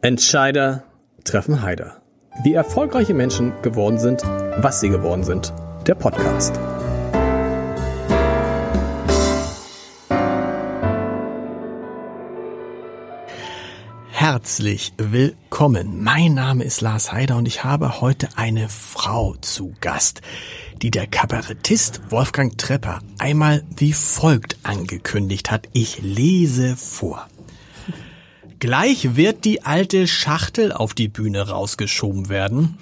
Entscheider treffen Heider. Wie erfolgreiche Menschen geworden sind, was sie geworden sind. Der Podcast. Herzlich willkommen. Mein Name ist Lars Heider und ich habe heute eine Frau zu Gast, die der Kabarettist Wolfgang Trepper einmal wie folgt angekündigt hat. Ich lese vor. Gleich wird die alte Schachtel auf die Bühne rausgeschoben werden.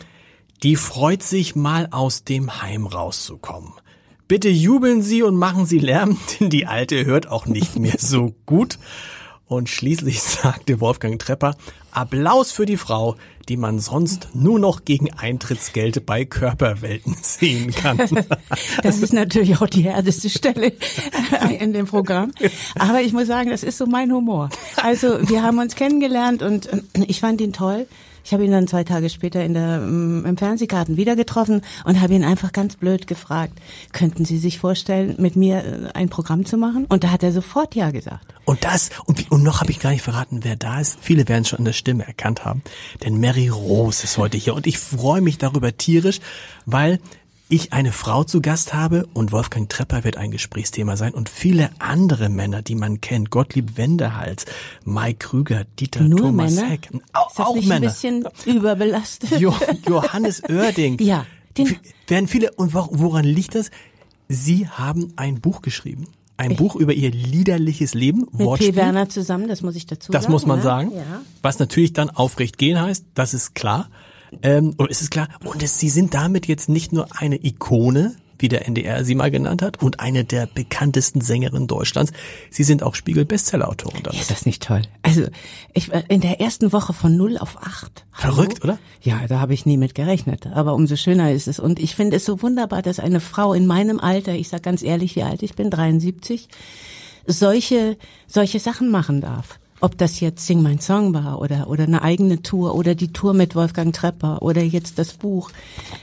Die freut sich mal aus dem Heim rauszukommen. Bitte jubeln Sie und machen Sie Lärm, denn die alte hört auch nicht mehr so gut. Und schließlich sagte Wolfgang Trepper, Applaus für die Frau, die man sonst nur noch gegen Eintrittsgeld bei Körperwelten sehen kann. Das ist natürlich auch die härteste Stelle in dem Programm. Aber ich muss sagen, das ist so mein Humor. Also wir haben uns kennengelernt und ich fand ihn toll. Ich habe ihn dann zwei Tage später in der, mm, im Fernsehgarten wieder getroffen und habe ihn einfach ganz blöd gefragt, könnten Sie sich vorstellen, mit mir äh, ein Programm zu machen? Und da hat er sofort Ja gesagt. Und das, und, und noch habe ich gar nicht verraten, wer da ist. Viele werden es schon an der Stimme erkannt haben. Denn Mary Rose ist heute hier. Und ich freue mich darüber tierisch, weil ich eine Frau zu Gast habe und Wolfgang Trepper wird ein Gesprächsthema sein und viele andere Männer, die man kennt. Gottlieb Wendehals, Mike Krüger, Dieter Nur Thomas Männer? Heck. Ist das nicht ein bisschen überbelastet? Jo Johannes Oerding. Ja, den- Werden viele, und wo- woran liegt das? Sie haben ein Buch geschrieben. Ein Buch über ihr liederliches Leben. Mit Wortspiel. P. Werner zusammen, das muss ich dazu Das sagen. muss man ne? sagen. Ja. Was natürlich dann aufrecht gehen heißt, das ist klar. Ähm, und es ist klar. Und es, sie sind damit jetzt nicht nur eine Ikone, wie der NDR sie mal genannt hat, und eine der bekanntesten Sängerinnen Deutschlands. Sie sind auch Spiegel-Bestseller-Autorin damit. Ist das nicht toll? Also ich war in der ersten Woche von 0 auf 8. Verrückt, oder? Ja, da habe ich nie mit gerechnet. Aber umso schöner ist es. Und ich finde es so wunderbar, dass eine Frau in meinem Alter, ich sag ganz ehrlich, wie alt ich bin, 73, solche, solche Sachen machen darf. Ob das jetzt Sing Mein Song war oder, oder eine eigene Tour oder die Tour mit Wolfgang Trepper oder jetzt das Buch.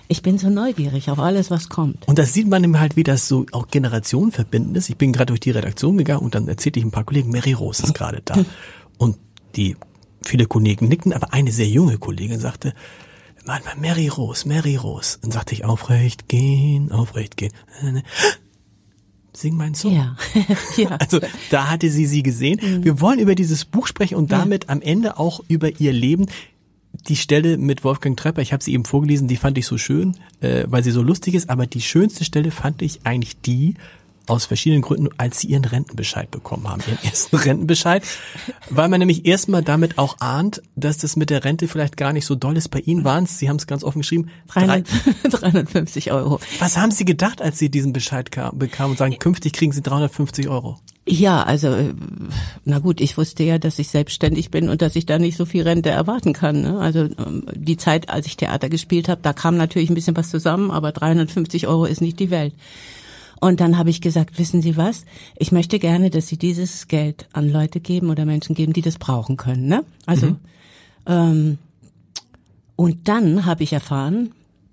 Ich bin so neugierig auf alles, was kommt. Und das sieht man eben halt, wie das so auch generationenverbindend ist. Ich bin gerade durch die Redaktion gegangen und dann erzählte ich ein paar Kollegen, Mary Rose ist gerade da. Und die viele Kollegen nickten, aber eine sehr junge Kollegin sagte, Mann, Mary Rose, Mary Rose. Dann sagte ich, aufrecht gehen, aufrecht gehen. Sing mein Song. Ja, ja. Also da hatte sie sie gesehen. Wir wollen über dieses Buch sprechen und damit am Ende auch über ihr Leben. Die Stelle mit Wolfgang Trepper, ich habe sie eben vorgelesen, die fand ich so schön, äh, weil sie so lustig ist. Aber die schönste Stelle fand ich eigentlich die, aus verschiedenen Gründen, als sie ihren Rentenbescheid bekommen haben, ihren ersten Rentenbescheid, weil man nämlich erstmal damit auch ahnt, dass das mit der Rente vielleicht gar nicht so doll ist. Bei Ihnen waren es, Sie haben es ganz offen geschrieben, drei, 300, 350 Euro. was haben Sie gedacht, als Sie diesen Bescheid kam, bekamen und sagen, künftig kriegen Sie 350 Euro? Ja, also äh, na gut, ich wusste ja, dass ich selbstständig bin und dass ich da nicht so viel Rente erwarten kann. Ne? Also ähm, die Zeit, als ich Theater gespielt habe, da kam natürlich ein bisschen was zusammen, aber 350 Euro ist nicht die Welt. Und dann habe ich gesagt, wissen Sie was? Ich möchte gerne, dass Sie dieses Geld an Leute geben oder Menschen geben, die das brauchen können. Ne? Also ähm, und dann habe ich erfahren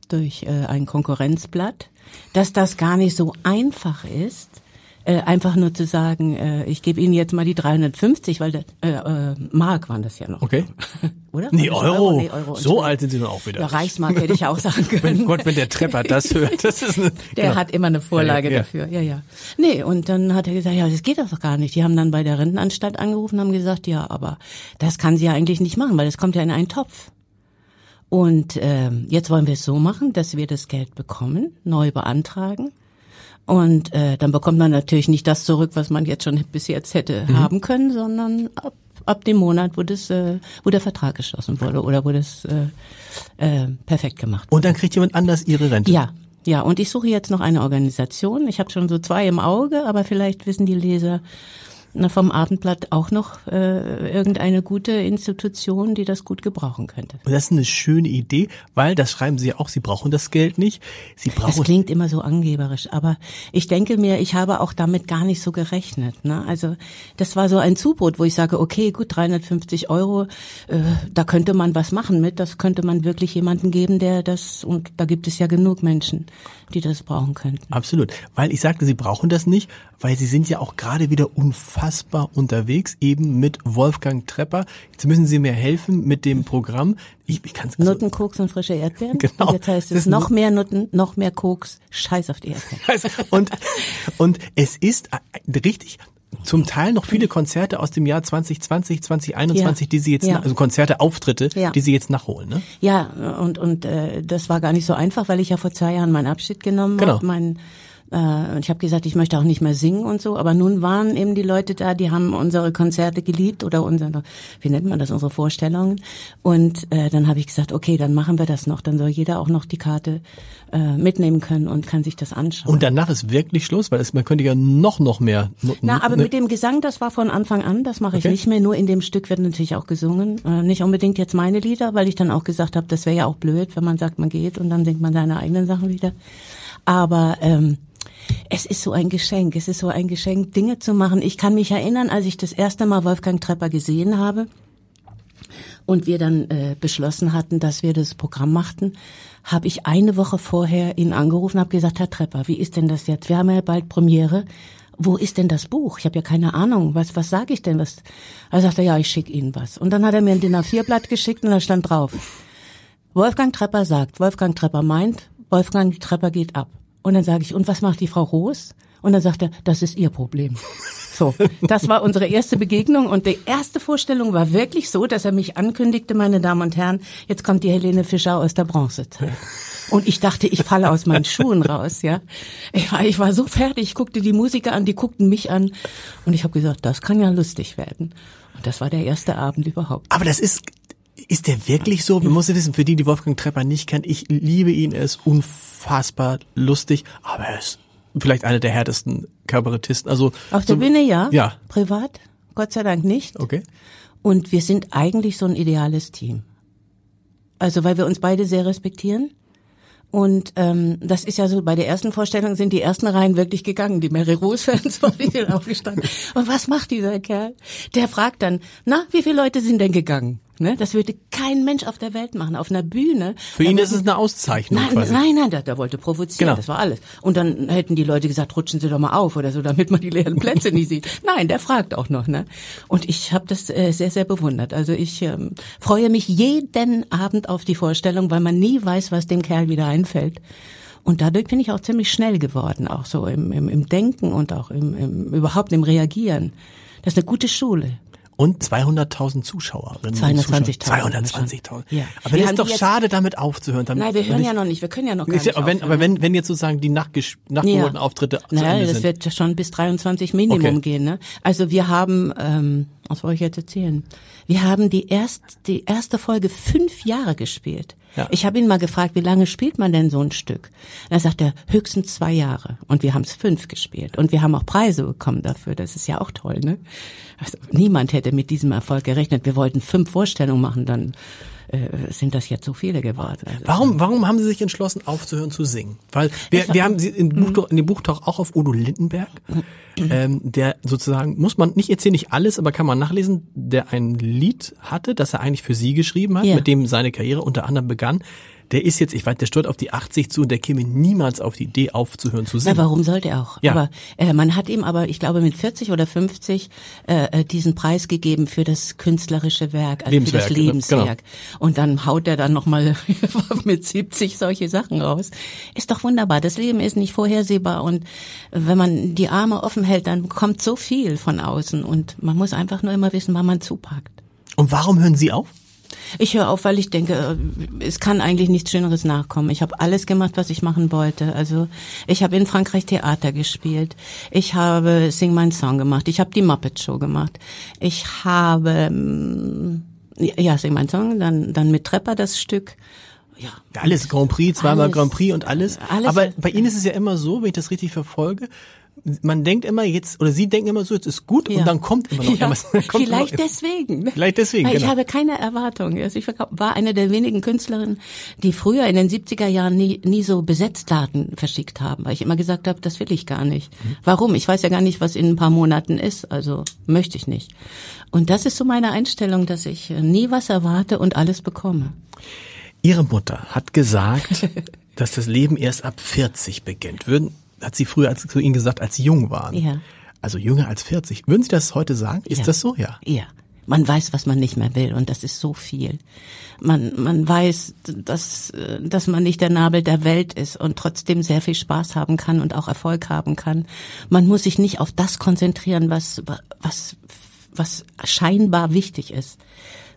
durch äh, ein Konkurrenzblatt, dass das gar nicht so einfach ist, äh, einfach nur zu sagen, äh, ich gebe Ihnen jetzt mal die 350, weil das, äh, äh, Mark waren das ja noch. Okay. Oder? Nee, das Euro. Nee, Euro. So alt sind sie dann auch wieder. Ja, Reichsmark hätte ich auch sagen können. Wenn Gott, wenn der Trepper das hört, das ist eine, Der genau. hat immer eine Vorlage Ja, ja. dafür. Ja, ja. Nee, und dann hat er gesagt, ja, das geht doch gar nicht. Die haben dann bei der Rentenanstalt angerufen und haben gesagt, ja, aber das kann sie ja eigentlich nicht machen, weil das kommt ja in einen Topf. Und ähm, jetzt wollen wir es so machen, dass wir das Geld bekommen, neu beantragen. Und äh, dann bekommt man natürlich nicht das zurück, was man jetzt schon bis jetzt hätte Mhm. haben können, sondern ab, ab dem Monat, wo das, äh, wo der Vertrag geschlossen wurde oder wo das äh, äh, perfekt gemacht wurde. Und dann kriegt jemand anders ihre Rente. Ja, ja, und ich suche jetzt noch eine Organisation. Ich habe schon so zwei im Auge, aber vielleicht wissen die Leser na, vom Abendblatt auch noch äh, irgendeine gute Institution, die das gut gebrauchen könnte. Und das ist eine schöne Idee, weil, das schreiben sie ja auch, sie brauchen das Geld nicht. Sie brauchen, klingt immer so angeberisch, aber ich denke mir, ich habe auch damit gar nicht so gerechnet. Ne? Also das war so ein Zubrot, wo ich sage, okay, gut, 350 Euro, äh, da könnte man was machen mit, das könnte man wirklich jemanden geben, der das, und da gibt es ja genug Menschen, die das brauchen könnten. Absolut. Weil ich sagte, Sie brauchen das nicht, weil Sie sind ja auch gerade wieder unfassbar unterwegs, eben mit Wolfgang Trepper. Jetzt müssen Sie mir helfen mit dem Programm. Ich, ich kann's also Nutten, Koks und frische Erdbeeren. Genau. Und jetzt heißt es noch mehr Nutten, noch mehr Koks, Scheiß auf die Erdbeeren. und, und es ist äh, richtig, zum Teil noch viele Konzerte aus dem Jahr 2020, 2021, ja. die Sie jetzt, ja. also Konzerte, Auftritte, ja. die Sie jetzt nachholen, ne? Ja, und und äh, das war gar nicht so einfach, weil ich ja vor zwei Jahren meinen Abschied genommen genau. habe. Äh, ich habe gesagt, ich möchte auch nicht mehr singen und so, aber nun waren eben die Leute da, die haben unsere Konzerte geliebt oder unsere, wie nennt man das, unsere Vorstellungen. Und äh, dann habe ich gesagt, okay, dann machen wir das noch. Dann soll jeder auch noch die Karte äh, mitnehmen können und kann sich das anschauen. Und danach ist wirklich Schluss, weil es, man könnte ja noch, noch mehr. Na, aber ne? mit dem Gesang, das war von Anfang an, das mache ich okay. nicht mehr. Nur in dem Stück wird natürlich auch gesungen. Äh, nicht unbedingt jetzt meine Lieder, weil ich dann auch gesagt habe, das wäre ja auch blöd, wenn man sagt, man geht und dann singt man seine eigenen Sachen wieder. Aber ähm, es ist so ein Geschenk. Es ist so ein Geschenk, Dinge zu machen. Ich kann mich erinnern, als ich das erste Mal Wolfgang Trepper gesehen habe und wir dann äh, beschlossen hatten, dass wir das Programm machten, habe ich eine Woche vorher ihn angerufen habe gesagt, Herr Trepper, wie ist denn das jetzt? Wir haben ja bald Premiere. Wo ist denn das Buch? Ich habe ja keine Ahnung. Was, was sage ich denn? Was? Er sagte, ja, ich schicke Ihnen was. Und dann hat er mir ein DIN A4-Blatt geschickt und da stand drauf. Wolfgang Trepper sagt, Wolfgang Trepper meint, Wolfgang Trepper geht ab. Und dann sage ich, und was macht die Frau Roos? Und dann sagt er, das ist ihr Problem. So, das war unsere erste Begegnung und die erste Vorstellung war wirklich so, dass er mich ankündigte, meine Damen und Herren, jetzt kommt die Helene Fischer aus der Bronzezeit. Und ich dachte, ich falle aus meinen Schuhen raus, ja. Ich war, ich war so fertig, ich guckte die Musiker an, die guckten mich an und ich habe gesagt, das kann ja lustig werden. Und das war der erste Abend überhaupt. Aber das ist ist der wirklich so? Man muss ja wissen, für die, die Wolfgang Trepper nicht kennen, ich liebe ihn, er ist unfassbar lustig, aber er ist vielleicht einer der härtesten Kabarettisten. Also Auf der so, Bühne ja, ja, privat Gott sei Dank nicht. Okay. Und wir sind eigentlich so ein ideales Team. Also weil wir uns beide sehr respektieren. Und ähm, das ist ja so, bei der ersten Vorstellung sind die ersten Reihen wirklich gegangen. Die Mary Rose-Fans waren aufgestanden. Und was macht dieser Kerl? Der fragt dann, na, wie viele Leute sind denn gegangen? Ne? Das würde kein Mensch auf der Welt machen. Auf einer Bühne. Für ihn ist es eine Auszeichnung. Nein, quasi. nein, nein, der, wollte provozieren. Genau. Das war alles. Und dann hätten die Leute gesagt, rutschen Sie doch mal auf oder so, damit man die leeren Plätze nicht sieht. Nein, der fragt auch noch. Ne? Und ich habe das äh, sehr, sehr bewundert. Also ich ähm, freue mich jeden Abend auf die Vorstellung, weil man nie weiß, was dem Kerl wieder einfällt. Und dadurch bin ich auch ziemlich schnell geworden, auch so im, im, im Denken und auch im, im überhaupt im Reagieren. Das ist eine gute Schule und 200.000 Zuschauerinnen. 220.000. 220.000. Ja. Aber es ist doch schade, damit aufzuhören. Damit, Nein, wir hören ja noch nicht, wir können ja noch gar nicht aber wenn, aber wenn, wenn jetzt sozusagen die nachgeholten ja. Auftritte naja, das wird schon bis 23 Minimum okay. gehen. Ne? Also wir haben, ähm, was wollte ich jetzt erzählen? Wir haben die, erst, die erste Folge fünf Jahre gespielt. Ja. Ich habe ihn mal gefragt, wie lange spielt man denn so ein Stück? Er sagt er, höchstens zwei Jahre. Und wir haben es fünf gespielt. Und wir haben auch Preise bekommen dafür. Das ist ja auch toll, ne? Also, niemand hätte mit diesem Erfolg gerechnet. Wir wollten fünf Vorstellungen machen, dann äh, sind das jetzt so viele geworden. Also warum, warum haben Sie sich entschlossen, aufzuhören zu singen? Weil wir, wir haben Sie in, Buch, in dem Buch doch auch auf Udo Lindenberg, ähm, der sozusagen, muss man nicht erzählen, nicht alles, aber kann man nachlesen, der ein Lied hatte, das er eigentlich für Sie geschrieben hat, ja. mit dem seine Karriere unter anderem begann der ist jetzt, ich weiß, der steuert auf die 80 zu und der käme niemals auf die Idee aufzuhören zu singen. Ja, warum sollte er auch? Ja. Aber äh, man hat ihm aber, ich glaube, mit 40 oder 50 äh, äh, diesen Preis gegeben für das künstlerische Werk, also für das. Lebenswerk. Genau. Und dann haut er dann nochmal mit 70 solche Sachen raus. Ist doch wunderbar. Das Leben ist nicht vorhersehbar und wenn man die Arme offen hält, dann kommt so viel von außen und man muss einfach nur immer wissen, wann man zupackt. Und warum hören Sie auf? Ich höre auf, weil ich denke, äh, es kann eigentlich nichts Schöneres nachkommen. Ich habe alles gemacht, was ich machen wollte. Also ich habe in Frankreich Theater gespielt. Ich habe Sing My Song gemacht. Ich habe die Muppet Show gemacht. Ich habe mm, ja Sing My Song, dann dann mit Trepper das Stück. Ja. Alles Grand Prix, zweimal alles, Grand Prix und alles. alles. Aber bei Ihnen ist es ja immer so, wenn ich das richtig verfolge, man denkt immer jetzt, oder Sie denken immer so, jetzt ist gut ja. und dann kommt immer noch ja. irgendwas. Vielleicht immer, deswegen. Vielleicht deswegen, Weil genau. Ich habe keine Erwartung. Also ich war eine der wenigen Künstlerinnen, die früher in den 70er Jahren nie, nie so Besetzdaten verschickt haben, weil ich immer gesagt habe, das will ich gar nicht. Mhm. Warum? Ich weiß ja gar nicht, was in ein paar Monaten ist, also möchte ich nicht. Und das ist so meine Einstellung, dass ich nie was erwarte und alles bekomme. Ihre Mutter hat gesagt, dass das Leben erst ab 40 beginnt. Würden, hat sie früher als, zu Ihnen gesagt, als Sie jung waren. Ja. Also jünger als 40. Würden Sie das heute sagen? Ist Ja. das so? Ja. Ja. Man weiß, was man nicht mehr will und das ist so viel. Man, man weiß, dass, dass man nicht der Nabel der Welt ist und trotzdem sehr viel Spaß haben kann und auch Erfolg haben kann. Man muss sich nicht auf das konzentrieren, was, was, was scheinbar wichtig ist.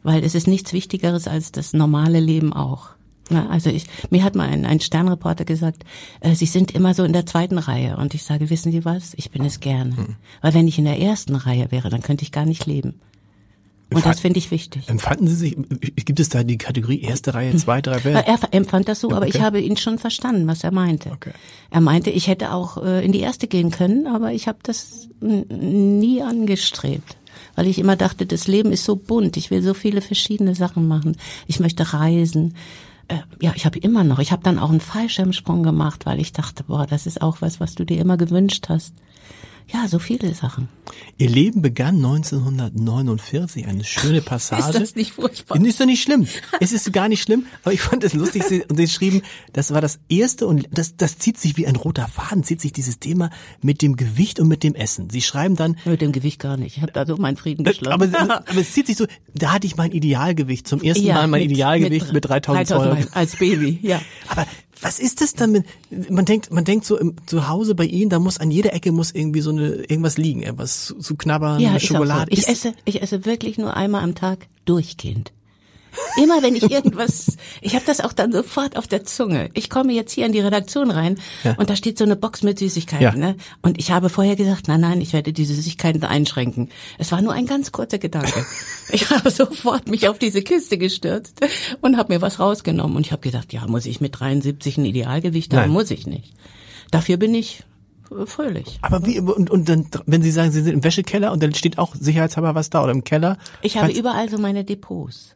Weil es ist nichts Wichtigeres als das normale Leben auch. Na, also ich, mir hat mal ein, ein Sternreporter gesagt, äh, Sie sind immer so in der zweiten Reihe. Und ich sage, wissen Sie was? Ich bin es gerne. Weil wenn ich in der ersten Reihe wäre, dann könnte ich gar nicht leben. Und das finde ich wichtig. Empfanden Sie sich, gibt es da die Kategorie erste Reihe, zweite Reihe? Er empfand das so, aber ich Okay. habe ihn schon verstanden, was er meinte. Okay. Er meinte, ich hätte auch äh, in die erste gehen können, aber ich habe das nie angestrebt, weil ich immer dachte, das Leben ist so bunt, ich will so viele verschiedene Sachen machen. Ich möchte reisen. Äh, ja, ich habe immer noch. Ich habe dann auch einen Fallschirmsprung gemacht, weil ich dachte, boah, das ist auch was, was du dir immer gewünscht hast. Ja, so viele Sachen. Ihr Leben begann 1949, eine schöne Passage. Ist das nicht furchtbar? Ist doch nicht schlimm. Es ist gar nicht schlimm, aber ich fand es lustig, Sie, und Sie schrieben, das war das erste und das, das zieht sich wie ein roter Faden, zieht sich dieses Thema mit dem Gewicht und mit dem Essen. Sie schreiben dann, Mit dem Gewicht gar nicht. Ich habe da so meinen Frieden geschlossen. aber, aber es zieht sich so, da hatte ich mein Idealgewicht, zum ersten Ja, Mal mein mit- Idealgewicht mit, mit 3200. als Baby, ja. Aber was ist das dann mit, man denkt, man denkt so im, zu Hause bei Ihnen, da muss an jeder Ecke muss irgendwie so eine, irgendwas liegen, irgendwas zu, zu knabbern, Ja, auch so. Schokolade. Ich esse, ich esse wirklich nur einmal am Tag durchgehend. Immer wenn ich irgendwas, ich habe das auch dann sofort auf der Zunge. Ich komme jetzt hier in die Redaktion rein Ja. und da steht so eine Box mit Süßigkeiten. Ja. Ne? Und ich habe vorher gesagt, nein, nein, ich werde diese Süßigkeiten einschränken. Es war nur ein ganz kurzer Gedanke. Ich habe sofort mich auf diese Kiste gestürzt und habe mir was rausgenommen. Und ich habe gedacht, ja, muss ich mit 73 ein Idealgewicht haben? Nein. Muss ich nicht. Dafür bin ich fröhlich. aber wie, und, und dann, wenn Sie sagen, Sie sind im Wäschekeller und dann steht auch sicherheitshalber was da oder im Keller. Ich habe überall so meine Depots.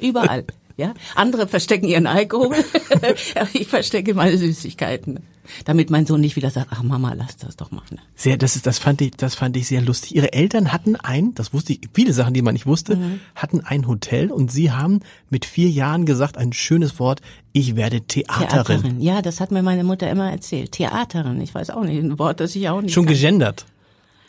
Überall. Ja, andere verstecken ihren Alkohol, ich verstecke meine Süßigkeiten, damit mein Sohn nicht wieder sagt, ach Mama, lass das doch mal. ne? Sehr, das ist, das fand ich, das fand ich sehr lustig. Ihre Eltern hatten ein, das wusste ich, viele Sachen, die man nicht wusste, Mhm. hatten ein Hotel und Sie haben mit vier Jahren gesagt, ein schönes Wort, ich werde Theaterin. Ja, das hat mir meine Mutter immer erzählt. Theaterin, ich weiß auch nicht, ein Wort, das ich auch nicht Schon kann. gegendert.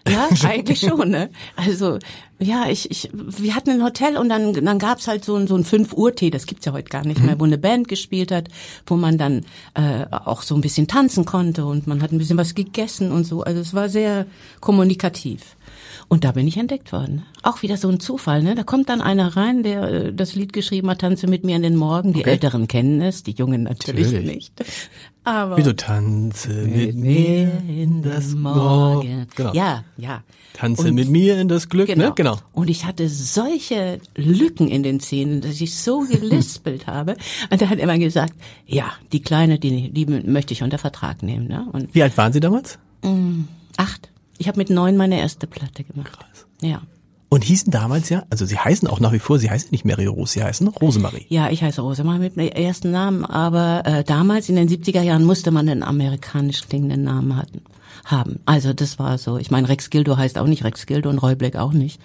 Ja, eigentlich schon, ne? Also, ja, ich, ich, wir hatten ein Hotel und dann, dann gab's halt so ein, so ein 5 Uhr Tee, das gibt's ja heute gar nicht mehr, wo eine Band gespielt hat, wo man dann äh, auch so ein bisschen tanzen konnte und man hat ein bisschen was gegessen und so. Also es war sehr kommunikativ. Und da bin ich entdeckt worden. Auch wieder so ein Zufall, ne? Da kommt dann einer rein, der äh, das Lied geschrieben hat, Tanze mit mir in den Morgen. Die Okay. Älteren kennen es, die Jungen natürlich, Natürlich. nicht. Aber Wieso tanze mit mir in das Morgen. Genau. Ja, ja. Tanze Und- mit mir in das Glück, Genau. ne? Genau. Und ich hatte solche Lücken in den Zähnen, dass ich so gelispelt habe. Und er hat immer gesagt, ja, die Kleine, die, die möchte ich unter Vertrag nehmen. Ne? Und Wie alt waren Sie damals? acht. Ich habe mit neun meine erste Platte gemacht. Krass. Ja. Und hießen damals ja, also Sie heißen auch nach wie vor, Sie heißen nicht Mary Rose, Sie heißen Rosemarie. Ja, ich heiße Rosemarie mit meinem ersten Namen, aber äh, damals in den 70er Jahren musste man einen amerikanisch klingenden Namen hatten, haben. Also das war so. Ich meine, Rex Gildo heißt auch nicht Rex Gildo und Roy Black auch nicht.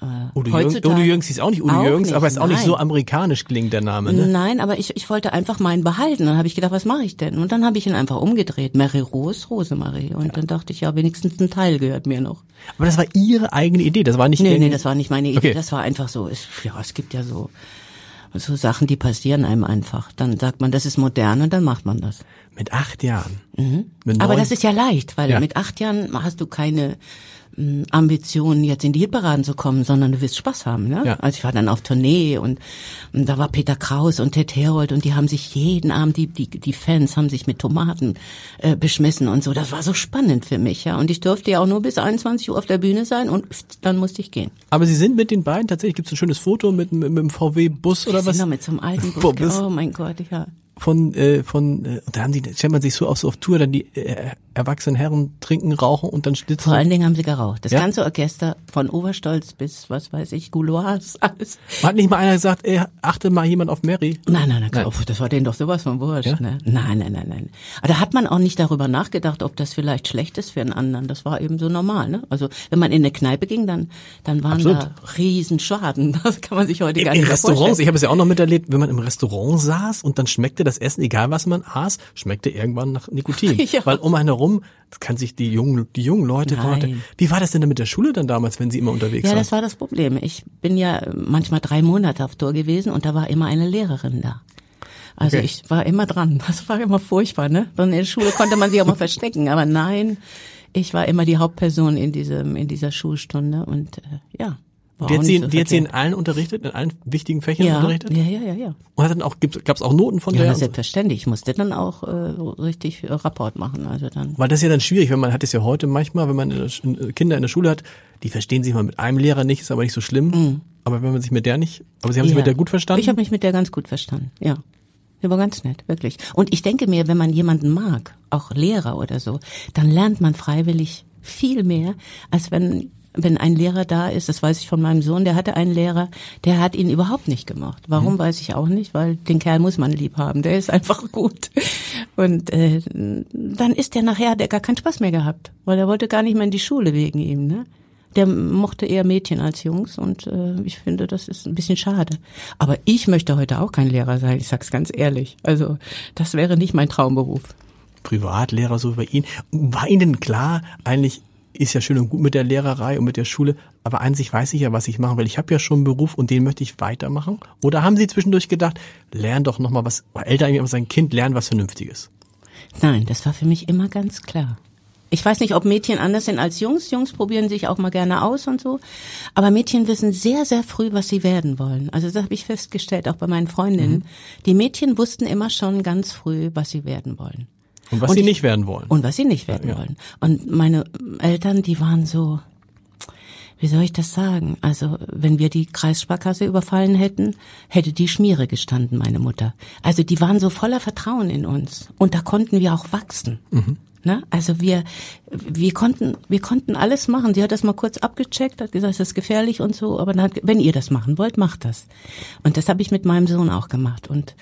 Udo, Jürgens, Heutzutage- Udo Jürgens hieß auch nicht Udo Auch Jürgens, nicht, aber ist auch nicht so nein. amerikanisch klingt der Name, ne? Nein, aber ich, ich wollte einfach meinen behalten. Dann habe ich gedacht, was mache ich denn? Und dann habe ich ihn einfach umgedreht. Mary Rose, Rosemarie. Und dann dachte ich, ja, wenigstens ein Teil gehört mir noch. Aber das war Ihre eigene Idee, das war nicht Nee, nee, das war nicht meine Idee. Okay. Das war einfach so. Es, ja, es gibt ja so, so Sachen, die passieren einem einfach. Dann sagt man, das ist modern und dann macht man das. Mit acht Jahren. Mit Mhm. Aber neun- das ist ja leicht, weil Ja. mit acht Jahren hast du keine mh, Ambitionen, jetzt in die Hitparaden zu kommen, sondern du willst Spaß haben. Ne? Ja. Also ich war dann auf Tournee und, und da war Peter Kraus und Ted Herold und die haben sich jeden Abend, die, die, die Fans haben sich mit Tomaten äh, beschmissen und so. Das war so spannend für mich. ja. Und ich durfte ja auch nur bis 21 Uhr auf der Bühne sein und dann musste ich gehen. Aber Sie sind mit den beiden, tatsächlich gibt es ein schönes Foto mit, mit, mit dem VW-Bus oder was? noch mit so einem alten Bus. Oh mein Gott, ja. Von, äh, von, äh, und da haben die, stellt man sich so auf, so auf Tour dann die äh, erwachsene Herren trinken, rauchen und dann schlitzen. Vor allen Dingen haben sie geraucht. Das Ja? ganze Orchester von Oberstolz bis, was weiß ich, Gouloirs, alles. Hat nicht mal einer gesagt, ey, achte mal jemand auf Mary? Nein, nein, nein, oh, das war denen doch sowas von wurscht. Ja? Ne? Nein, nein, nein, nein. Aber da hat man auch nicht darüber nachgedacht, ob das vielleicht schlecht ist für einen anderen. Das war eben so normal. Ne? Also wenn man in eine Kneipe ging, dann, dann waren Absolut. da Riesenschaden. Das kann man sich heute gar In, in nicht mehr Restaurants, vorstellen. ich habe es ja auch noch miterlebt, wenn man im Restaurant saß und dann schmeckte das Essen, egal was man aß, schmeckte irgendwann nach Nikotin. Ja. Weil um einen herum, das kann sich die jungen, die jungen Leute Nein. wie war das denn mit der Schule dann damals, wenn sie immer unterwegs Ja, waren? das war das Problem. Ich bin ja manchmal drei Monate auf Tour gewesen und da war immer eine Lehrerin da. Also Okay. ich war immer dran. Das war immer furchtbar, ne? In der Schule konnte man sich auch mal verstecken, aber nein, ich war immer die Hauptperson in diesem in dieser Schulstunde und äh, ja. War die hat sie, so die hat sie in allen unterrichtet, in allen wichtigen Fächern ja, unterrichtet? ja, ja, ja, ja. Und hat dann auch, gab es auch Noten von Ja, der? na, selbstverständlich. Ich musste dann auch äh, richtig äh, Rapport machen. Also dann. Weil das ist ja dann schwierig, wenn man hat es ja heute manchmal, wenn man in der, Sch- in, Kinder in der Schule hat, die verstehen sich mal mit einem Lehrer nicht, ist aber nicht so schlimm. Aber wenn man sich mit der nicht, aber sie haben sich Mhm. Ja. mit der gut verstanden? Ich habe mich mit der ganz gut verstanden, ja. Der war ganz nett, wirklich. Und ich denke mir, wenn man jemanden mag, auch Lehrer oder so, dann lernt man freiwillig viel mehr, als wenn wenn ein Lehrer da ist, das weiß ich von meinem Sohn, der hatte einen Lehrer, der hat ihn überhaupt nicht gemocht. Warum, weiß ich auch nicht, weil den Kerl muss man lieb haben, der ist einfach gut. Und äh, dann ist der nachher, hat er gar keinen Spaß mehr gehabt, weil er wollte gar nicht mehr in die Schule wegen ihm. Ne? Der mochte eher Mädchen als Jungs und äh, ich finde, das ist ein bisschen schade. Aber ich möchte heute auch kein Lehrer sein, ich sag's ganz ehrlich. Also das wäre nicht mein Traumberuf. Privatlehrer so wie bei Ihnen. War Ihnen klar, eigentlich ist ja schön und gut mit der Lehrerei und mit der Schule, aber an sich weiß ich ja, was ich mache, weil ich habe ja schon einen Beruf und den möchte ich weitermachen. Oder haben Sie zwischendurch gedacht, lern doch noch mal was, Eltern immer sein Kind lernen was Vernünftiges? Nein, das war für mich immer ganz klar. Ich weiß nicht, ob Mädchen anders sind als Jungs. Jungs probieren sich auch mal gerne aus und so. Aber Mädchen wissen sehr, sehr früh, was sie werden wollen. Also das habe ich festgestellt, auch bei meinen Freundinnen. Die Mädchen wussten immer schon ganz früh, was sie werden wollen. Und was Und sie ich- nicht werden wollen. Und was sie nicht werden Ja. wollen. Und meine Eltern, die waren so, wie soll ich das sagen? Also, wenn wir die Kreissparkasse überfallen hätten, hätte die Schmiere gestanden, meine Mutter. Also, die waren so voller Vertrauen in uns. Und da konnten wir auch wachsen. Ne? Also wir, wir konnten, wir konnten alles machen. Sie hat das mal kurz abgecheckt, hat gesagt, das ist gefährlich und so, aber dann hat, wenn ihr das machen wollt, macht das. Und das habe ich mit meinem Sohn auch gemacht. Und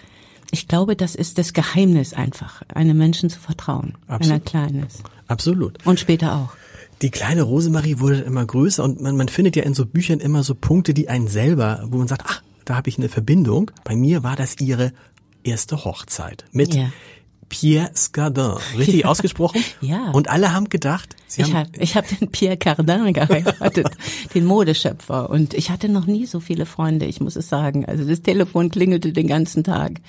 ich glaube, das ist das Geheimnis einfach, einem Menschen zu vertrauen, wenn er Absolut. klein ist. Absolut. Und später auch. Die kleine Rosemarie wurde immer größer und man, man findet ja in so Büchern immer so Punkte, die einen selber, wo man sagt, ach, da habe ich eine Verbindung. Bei mir war das ihre erste Hochzeit mit Ja. Pierre Scardin. Richtig ausgesprochen? Ja. Und alle haben gedacht, sie Ich haben, habe ich hab den Pierre Cardin geheiratet, den Modeschöpfer. Und ich hatte noch nie so viele Freunde, ich muss es sagen. Also das Telefon klingelte den ganzen Tag.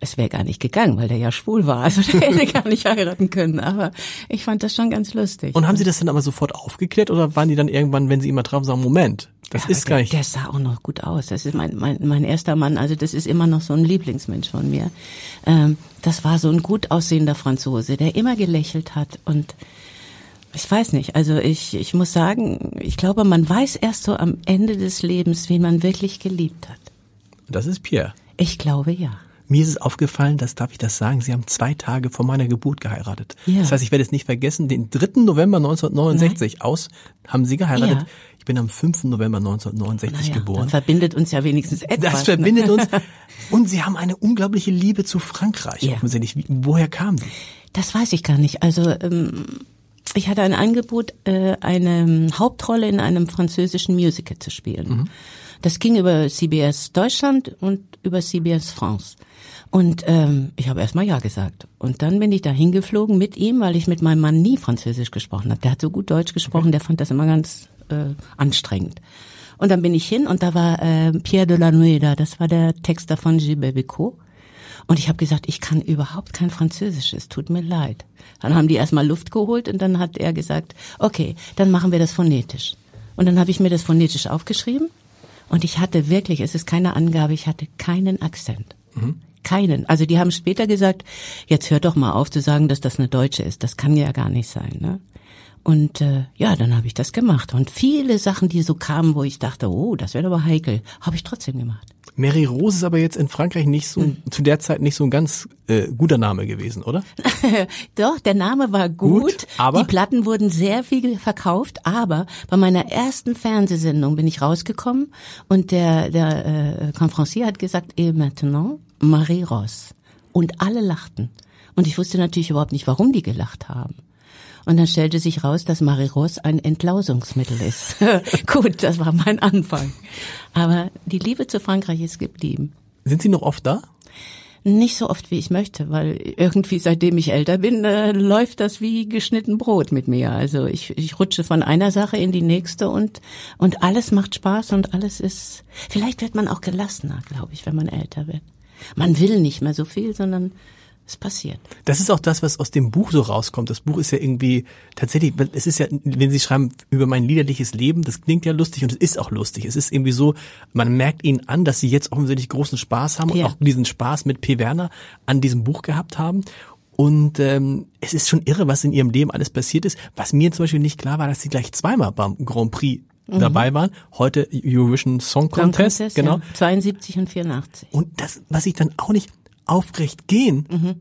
Es wäre gar nicht gegangen, weil der ja schwul war. Also der hätte gar nicht heiraten können. Aber ich fand das schon ganz lustig. und haben sie das dann aber sofort aufgeklärt oder waren die dann irgendwann, wenn sie ihn mal trafen, sagen, Moment, das Ja, ist gar nicht. Der sah auch noch gut aus. Das ist mein, mein, mein erster Mann. Also das ist immer noch so ein Lieblingsmensch von mir. Ähm, das war so ein gut aussehender Franzose, der immer gelächelt hat und ich weiß nicht. Also ich, ich muss sagen, ich glaube, man weiß erst so am Ende des Lebens, wen man wirklich geliebt hat. Das ist Pierre. Ich glaube ja. Mir ist es aufgefallen, das darf ich das sagen, Sie haben zwei Tage vor meiner Geburt geheiratet. Ja. Das heißt, ich werde es nicht vergessen, den 3. November 1969 aus haben Sie geheiratet. Ja. Ich bin am 5. November 1969 Naja, geboren. dann verbindet uns ja wenigstens etwas. Das verbindet uns. Und Sie haben eine unglaubliche Liebe zu Frankreich. Ja. Offensichtlich. Woher kam die? Das weiß ich gar nicht. Also ähm, ich hatte ein Angebot, äh, eine Hauptrolle in einem französischen Musical zu spielen. Das ging über CBS Deutschland und über CBS France. Und ähm, ich habe erstmal ja gesagt. Und dann bin ich da hingeflogen mit ihm, weil ich mit meinem Mann nie Französisch gesprochen habe. Der hat so gut Deutsch gesprochen, der fand das immer ganz äh, anstrengend. Und dann bin ich hin und da war äh, Pierre de la Nueda, das war der Texter von Gilbert Bécaud. Und ich habe gesagt, ich kann überhaupt kein Französisch, es tut mir leid. Dann haben die erstmal Luft geholt und dann hat er gesagt, okay, dann machen wir das phonetisch. Und dann habe ich mir das phonetisch aufgeschrieben und ich hatte wirklich, es ist keine Angabe, ich hatte keinen Akzent. Keinen. Also die haben später gesagt, jetzt hört doch mal auf zu sagen, dass das eine Deutsche ist. Das kann ja gar nicht sein. Ne? Und äh, ja, dann habe ich das gemacht. Und viele Sachen, die so kamen, wo ich dachte, oh, das wäre aber heikel, habe ich trotzdem gemacht. Mary Rose ist aber jetzt in Frankreich nicht so, hm. zu der Zeit nicht so ein ganz äh, guter Name gewesen, oder? Doch, der Name war gut. gut aber? Die Platten wurden sehr viel verkauft, aber bei meiner ersten Fernsehsendung bin ich rausgekommen und der, der äh, Confrancier hat gesagt, et maintenant Marie Rose. Und alle lachten. Und ich wusste natürlich überhaupt nicht, warum die gelacht haben. Und dann stellte sich raus, dass Mariros ein Entlausungsmittel ist. Gut, das war mein Anfang. Aber die Liebe zu Frankreich ist geblieben. Sind Sie noch oft da? Nicht so oft, wie ich möchte, weil irgendwie seitdem ich älter bin, äh, läuft das wie geschnitten Brot mit mir. Also ich, ich rutsche von einer Sache in die nächste und, und alles macht Spaß und alles ist, vielleicht wird man auch gelassener, glaube ich, wenn man älter wird. Man will nicht mehr so viel, sondern es passiert. Das ist auch das, was aus dem Buch so rauskommt. Das Buch ist ja irgendwie tatsächlich, es ist ja, wenn Sie schreiben über mein liederliches Leben, das klingt ja lustig und es ist auch lustig. Es ist irgendwie so, man merkt Ihnen an, dass Sie jetzt offensichtlich großen Spaß haben ja. und auch diesen Spaß mit P. Werner an diesem Buch gehabt haben. Und ähm, es ist schon irre, was in ihrem Leben alles passiert ist. Was mir zum Beispiel nicht klar war, dass sie gleich zweimal beim Grand Prix mhm. dabei waren. Heute Eurovision Song Contest, Song Contest genau. Ja. 72 und 84. Und das, was ich dann auch nicht aufrecht gehen, mhm.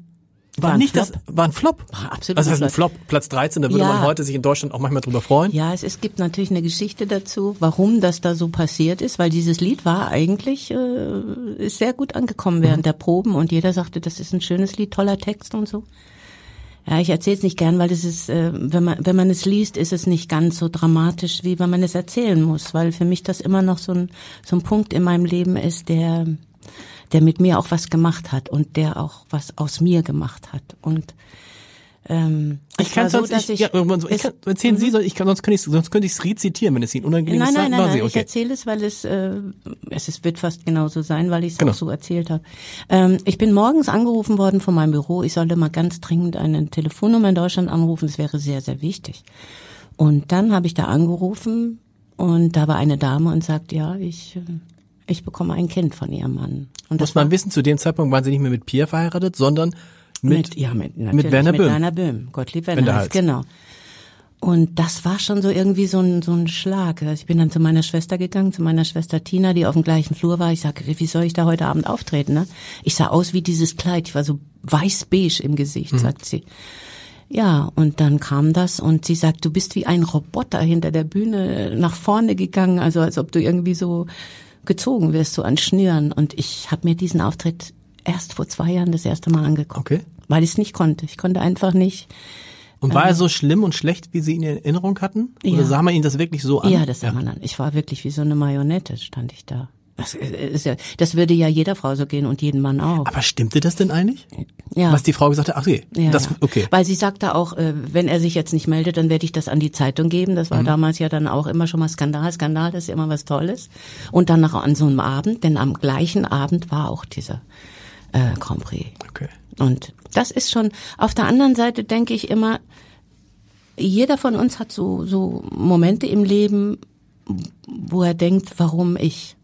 War, war nicht Flop. das, war ein Flop. War absolut. Also das heißt ein Flop, Platz 13, da würde ja. man heute sich in Deutschland auch manchmal drüber freuen. Ja, es, es gibt natürlich eine Geschichte dazu, warum das da so passiert ist, weil dieses Lied war eigentlich, äh, ist sehr gut angekommen während mhm. der Proben und jeder sagte, das ist ein schönes Lied, toller Text und so. Ja, ich erzähle es nicht gern, weil es ist, äh, wenn man wenn man es liest, ist es nicht ganz so dramatisch, wie wenn man es erzählen muss, weil für mich das immer noch so ein so ein Punkt in meinem Leben ist, der der mit mir auch was gemacht hat und der auch was aus mir gemacht hat. Und ähm, ich kann sonst, so, ich, ich, ja, ich kann, erzählen Sie, mhm. ich kann, sonst könnte ich, sonst könnte ich es rezitieren, wenn es Ihnen unangenehm nein, ist. Nein, nein, nein, okay. ich erzähle es, weil es, äh, es ist, wird fast genauso sein, weil ich es genau. auch so erzählt habe. Ähm, ich bin morgens angerufen worden von meinem Büro, ich sollte mal ganz dringend eine Telefonnummer in Deutschland anrufen, das wäre sehr, sehr wichtig. Und dann habe ich da angerufen und da war eine Dame und sagt, ja, ich äh, ich bekomme ein Kind von ihrem Mann. Und Muss man wissen, zu dem Zeitpunkt waren sie nicht mehr mit Pierre verheiratet, sondern mit, mit ja, mit, mit Werner Böhm. Mit Werner Böhm, Gottlieb Werner, heißt, genau. Und das war schon so irgendwie so ein, so ein Schlag. Ich bin dann zu meiner Schwester gegangen, zu meiner Schwester Tina, die auf dem gleichen Flur war. Ich sage, wie soll ich da heute Abend auftreten? Ne? Ich sah aus wie dieses Kleid. Ich war so weiß-beige im Gesicht, mhm. sagt sie. Ja, und dann kam das und sie sagt, du bist wie ein Roboter hinter der Bühne nach vorne gegangen, also als ob du irgendwie so gezogen wirst, so an Schnüren. Und ich habe mir diesen Auftritt erst vor zwei Jahren das erste Mal angeguckt. Okay. Weil ich es nicht konnte. Ich konnte einfach nicht. Und war äh, er so schlimm und schlecht, wie Sie ihn in Erinnerung hatten? Oder ja. sah man ihn das wirklich so an? Ja, das sah ja. man an. Ich war wirklich wie so eine Marionette, stand ich da. Das, ist ja, das würde ja jeder Frau so gehen und jedem Mann auch. Aber stimmte das denn eigentlich? Ja. Was die Frau gesagt hat, ach okay, ja, das, okay. Weil sie sagte auch, äh, wenn er sich jetzt nicht meldet, dann werde ich das an die Zeitung geben. Das war mhm. damals ja dann auch immer schon mal Skandal. Skandal, das ist immer was Tolles. Und dann noch an so einem Abend, denn am gleichen Abend war auch dieser äh, Grand Prix. Okay. Und das ist schon, auf der anderen Seite denke ich immer, jeder von uns hat so, so Momente im Leben, wo er denkt, warum ich?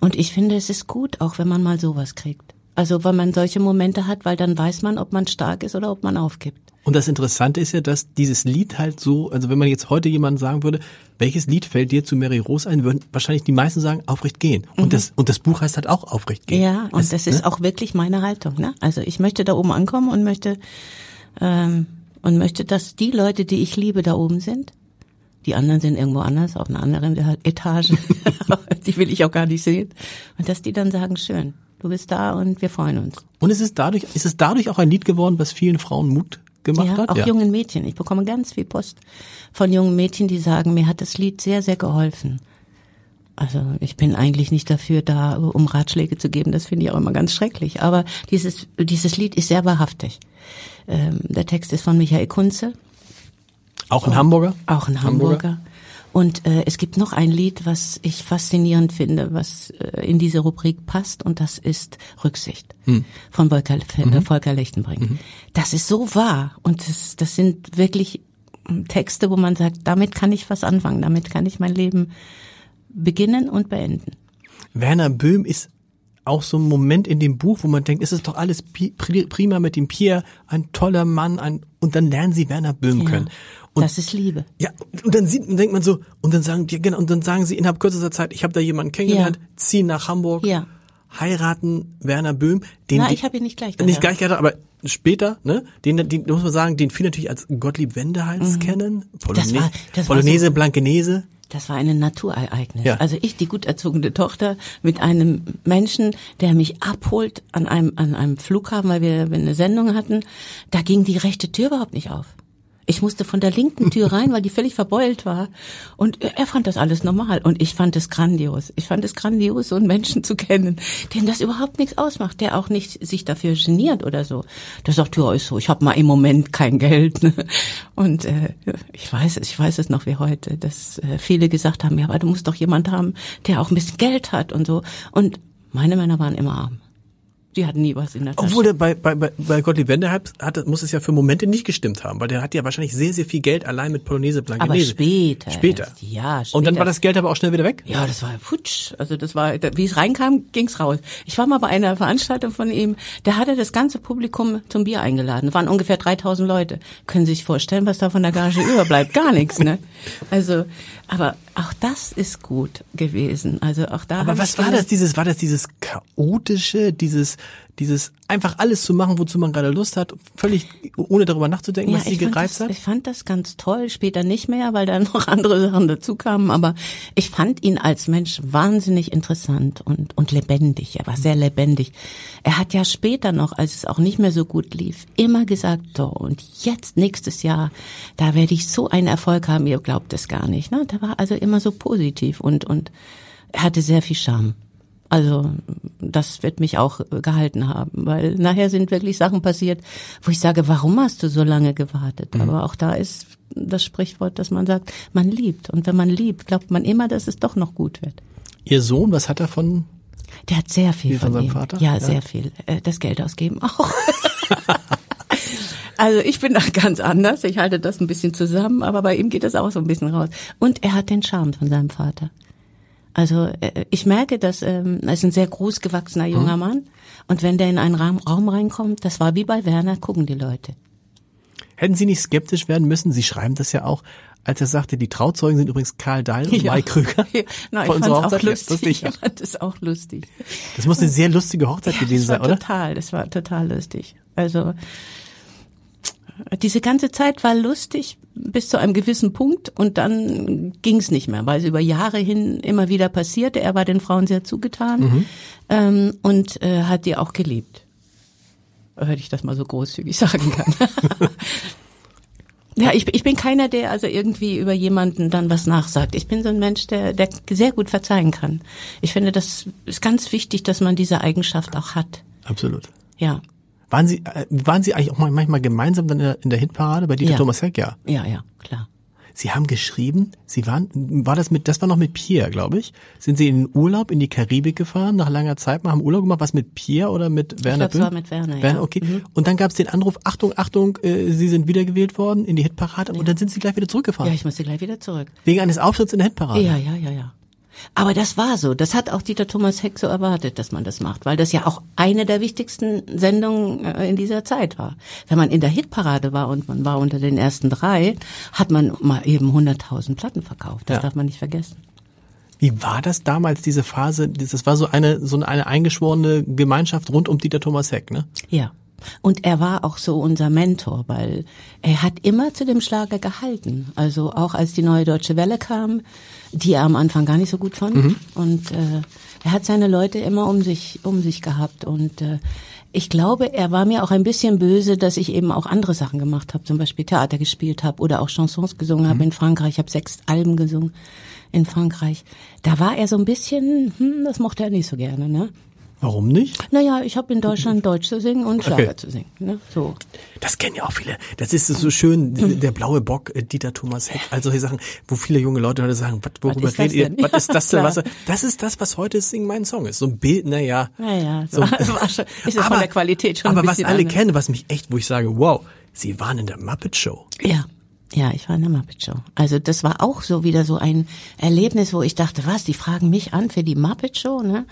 Und ich finde, es ist gut, auch wenn man mal sowas kriegt. Also, wenn man solche Momente hat, weil dann weiß man, ob man stark ist oder ob man aufgibt. Und das Interessante ist ja, dass dieses Lied halt so, also wenn man jetzt heute jemanden sagen würde, welches Lied fällt dir zu Mary Rose ein, würden wahrscheinlich die meisten sagen, aufrecht gehen. Und mhm. das, und das Buch heißt halt auch aufrecht gehen. Ja, und das, das ist ne? auch wirklich meine Haltung, ne? Also ich möchte da oben ankommen und möchte, ähm, und möchte, dass die Leute, die ich liebe, da oben sind. Die anderen sind irgendwo anders, auf einer anderen Etage. die will ich auch gar nicht sehen. Und dass die dann sagen, schön, du bist da und wir freuen uns. Und ist es dadurch, ist es dadurch auch ein Lied geworden, was vielen Frauen Mut gemacht ja, hat? Auch ja. jungen Mädchen. Ich bekomme ganz viel Post von jungen Mädchen, die sagen, mir hat das Lied sehr, sehr geholfen. Also ich bin eigentlich nicht dafür da, um Ratschläge zu geben. Das finde ich auch immer ganz schrecklich. Aber dieses, dieses Lied ist sehr wahrhaftig. Ähm, der Text ist von Michael Kunze. Auch ein Hamburger? Auch ein Hamburger. Hamburger. Und äh, es gibt noch ein Lied, was ich faszinierend finde, was äh, in diese Rubrik passt, und das ist Rücksicht hm. von Volker, äh, mhm. Volker Lechtenbrink. Mhm. Das ist so wahr und das, das sind wirklich hm, Texte, wo man sagt, damit kann ich was anfangen, damit kann ich mein Leben beginnen und beenden. Werner Böhm ist auch so ein Moment in dem Buch, wo man denkt, es ist doch alles prima mit dem Pierre, ein toller Mann, ein, und dann lernen sie Werner Böhm ja, können. Und, das ist Liebe. Ja, und dann sieht, denkt man so, und dann sagen die, genau, und dann sagen sie innerhalb kürzester Zeit, ich habe da jemanden kennengelernt, ja. ziehen nach Hamburg, ja. heiraten Werner Böhm. Den Na, ich habe ihn nicht gleich geheiratet. Nicht gleich geheiratet, aber später, ne? Den, den muss man sagen, den viele natürlich als Gottlieb Wendehals mhm. kennen. Polone das war, das Polonaise, so, Blankenese. Das war ein Naturereignis. Ja. Also ich, die gut erzogene Tochter, mit einem Menschen, der mich abholt an einem, an einem Flughafen, weil wir eine Sendung hatten, da ging die rechte Tür überhaupt nicht auf. Ich musste von der linken Tür rein, weil die völlig verbeult war. Und er fand das alles normal. Und ich fand es grandios. Ich fand es grandios, so einen Menschen zu kennen, dem das überhaupt nichts ausmacht, der auch nicht sich dafür geniert oder so. Der sagt, ja, ist so, ich habe mal im Moment kein Geld. Ne? Und äh, ich weiß es, ich weiß es noch wie heute, dass äh, viele gesagt haben, ja, aber du musst doch jemand haben, der auch ein bisschen Geld hat und so. Und meine Männer waren immer arm. Die hatten nie was in der Tasche. Obwohl der bei, bei, bei Gottlieb Wendehalb hat, muss es ja für Momente nicht gestimmt haben, weil der hat ja wahrscheinlich sehr, sehr viel Geld allein mit Polonaise Blankenese. Aber später. Später. Ja, später. Und dann war das Geld aber auch schnell wieder weg? Ja, das war futsch. Also das war, wie es reinkam, ging's raus. Ich war mal bei einer Veranstaltung von ihm, der hatte das ganze Publikum zum Bier eingeladen. Es waren ungefähr 3000 Leute. Können Sie sich vorstellen, was da von der Gage überbleibt? Gar nichts, ne? Also, aber auch das ist gut gewesen. Also auch da. Aber was war das? Dieses war das dieses chaotische, dieses dieses einfach alles zu machen, wozu man gerade Lust hat, völlig ohne darüber nachzudenken, ja, was sie gereizt das, hat? Ich fand das ganz toll, später nicht mehr, weil dann noch andere Sachen dazu kamen, aber ich fand ihn als Mensch wahnsinnig interessant und, und lebendig. Er war sehr lebendig. Er hat ja später noch, als es auch nicht mehr so gut lief, immer gesagt, so, und jetzt nächstes Jahr, da werde ich so einen Erfolg haben, ihr glaubt es gar nicht. Ne? Da war also immer so positiv und, und er hatte sehr viel Charme. Also das wird mich auch gehalten haben, weil nachher sind wirklich Sachen passiert, wo ich sage, warum hast du so lange gewartet? Mhm. Aber auch da ist das Sprichwort, dass man sagt, man liebt. Und wenn man liebt, glaubt man immer, dass es doch noch gut wird. Ihr Sohn, was hat er von? Der hat sehr viel, viel von, von seinem Vater. Ja, ja, sehr viel. Äh, das Geld ausgeben auch. Also ich bin da ganz anders. Ich halte das ein bisschen zusammen, aber bei ihm geht das auch so ein bisschen raus. Und er hat den Charme von seinem Vater. Also äh, ich merke, dass ähm, er ist ein sehr großgewachsener junger hm. Mann und wenn der in einen Raum, Raum reinkommt, das war wie bei Werner, gucken die Leute. Hätten Sie nicht skeptisch werden müssen? Sie schreiben das ja auch, als er sagte, die Trauzeugen sind übrigens Karl Dahl und ja. Mai Krüger. Ja. Nein, ich fand auch lustig. lustig. Ich fand es auch lustig. Das muss eine sehr lustige Hochzeit ja, gewesen sein, oder? Total, das war total lustig. Also diese ganze Zeit war lustig bis zu einem gewissen Punkt und dann ging es nicht mehr, weil es über Jahre hin immer wieder passierte. Er war den Frauen sehr zugetan mhm. ähm, und äh, hat die auch geliebt. Wenn ich das mal so großzügig sagen kann. ja, ich, ich bin keiner, der also irgendwie über jemanden dann was nachsagt. Ich bin so ein Mensch, der, der sehr gut verzeihen kann. Ich finde, das ist ganz wichtig, dass man diese Eigenschaft auch hat. Absolut. Ja. Waren Sie, äh, waren Sie eigentlich auch manchmal gemeinsam dann in der, in der Hitparade bei Dieter ja. Thomas Heck? Ja. Ja, ja, klar. Sie haben geschrieben, Sie waren, war das mit, das war noch mit Pierre, glaube ich. Sind Sie in den Urlaub in die Karibik gefahren, nach langer Zeit mal haben Urlaub gemacht, was mit Pierre oder mit Werner? Ich glaub, es war mit Werner, Werner ja. Okay. Mhm. Und dann gab es den Anruf, Achtung, Achtung, äh, Sie sind wiedergewählt worden in die Hitparade ja. und dann sind Sie gleich wieder zurückgefahren. Ja, ich musste gleich wieder zurück. Wegen eines Auftritts in der Hitparade? Ja, ja, ja, ja. Aber das war so. Das hat auch Dieter Thomas Heck so erwartet, dass man das macht, weil das ja auch eine der wichtigsten Sendungen äh, in dieser Zeit war. Wenn man in der Hitparade war und man war unter den ersten drei, hat man mal eben 100.000 Platten verkauft. Das ja. darf man nicht vergessen. Wie war das damals, diese Phase? Das war so eine, so eine eingeschworene Gemeinschaft rund um Dieter Thomas Heck, ne? Ja. Und er war auch so unser Mentor, weil er hat immer zu dem Schlager gehalten. Also auch als die neue Deutsche Welle kam, die er am Anfang gar nicht so gut fand. Mhm. Und äh, er hat seine Leute immer um sich, um sich gehabt. Und äh, ich glaube, er war mir auch ein bisschen böse, dass ich eben auch andere Sachen gemacht habe, zum Beispiel Theater gespielt habe oder auch Chansons gesungen mhm. habe in Frankreich. Ich habe sechs Alben gesungen in Frankreich. Da war er so ein bisschen, hm, das mochte er nicht so gerne, ne? Warum nicht? Naja, ich habe in Deutschland Deutsch zu singen und Schlager okay. zu singen. Ne? So. Das kennen ja auch viele. Das ist so schön, der blaue Bock, äh, Dieter Thomas Heck, all solche Sachen, wo viele junge Leute heute sagen, was, worüber was redet ihr? Was ist das denn? Was, das ist das, was heute Sing mein Song ist. So ein Bild, naja. Naja, so. war schon, ist aber, von der Qualität schon Aber was alle anders. kennen, was mich echt, wo ich sage, wow, sie waren in der Muppet Show. Ja. Ja, ich war in der Muppet Show. Also das war auch so wieder so ein Erlebnis, wo ich dachte, was, die fragen mich an für die Muppet Show, ne?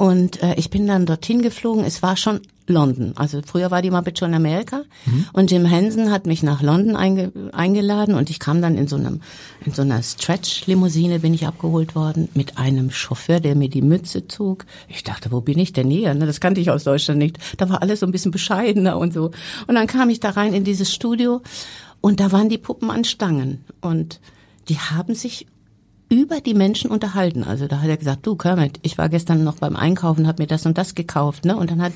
Und äh, ich bin dann dorthin geflogen. Es war schon London. Also früher war die Muppet schon in Amerika. Mhm. Und Jim Henson hat mich nach London einge eingeladen und ich kam dann in so einem in so einer Stretch-Limousine bin ich abgeholt worden mit einem Chauffeur, der mir die Mütze zog. Ich dachte, wo bin ich denn hier? Ne, das kannte ich aus Deutschland nicht. Da war alles so ein bisschen bescheidener und so. Und dann kam ich da rein in dieses Studio und da waren die Puppen an Stangen und die haben sich über die Menschen unterhalten. Also da hat er gesagt, du Kermit, ich war gestern noch beim Einkaufen, habe mir das und das gekauft, ne? Und dann hat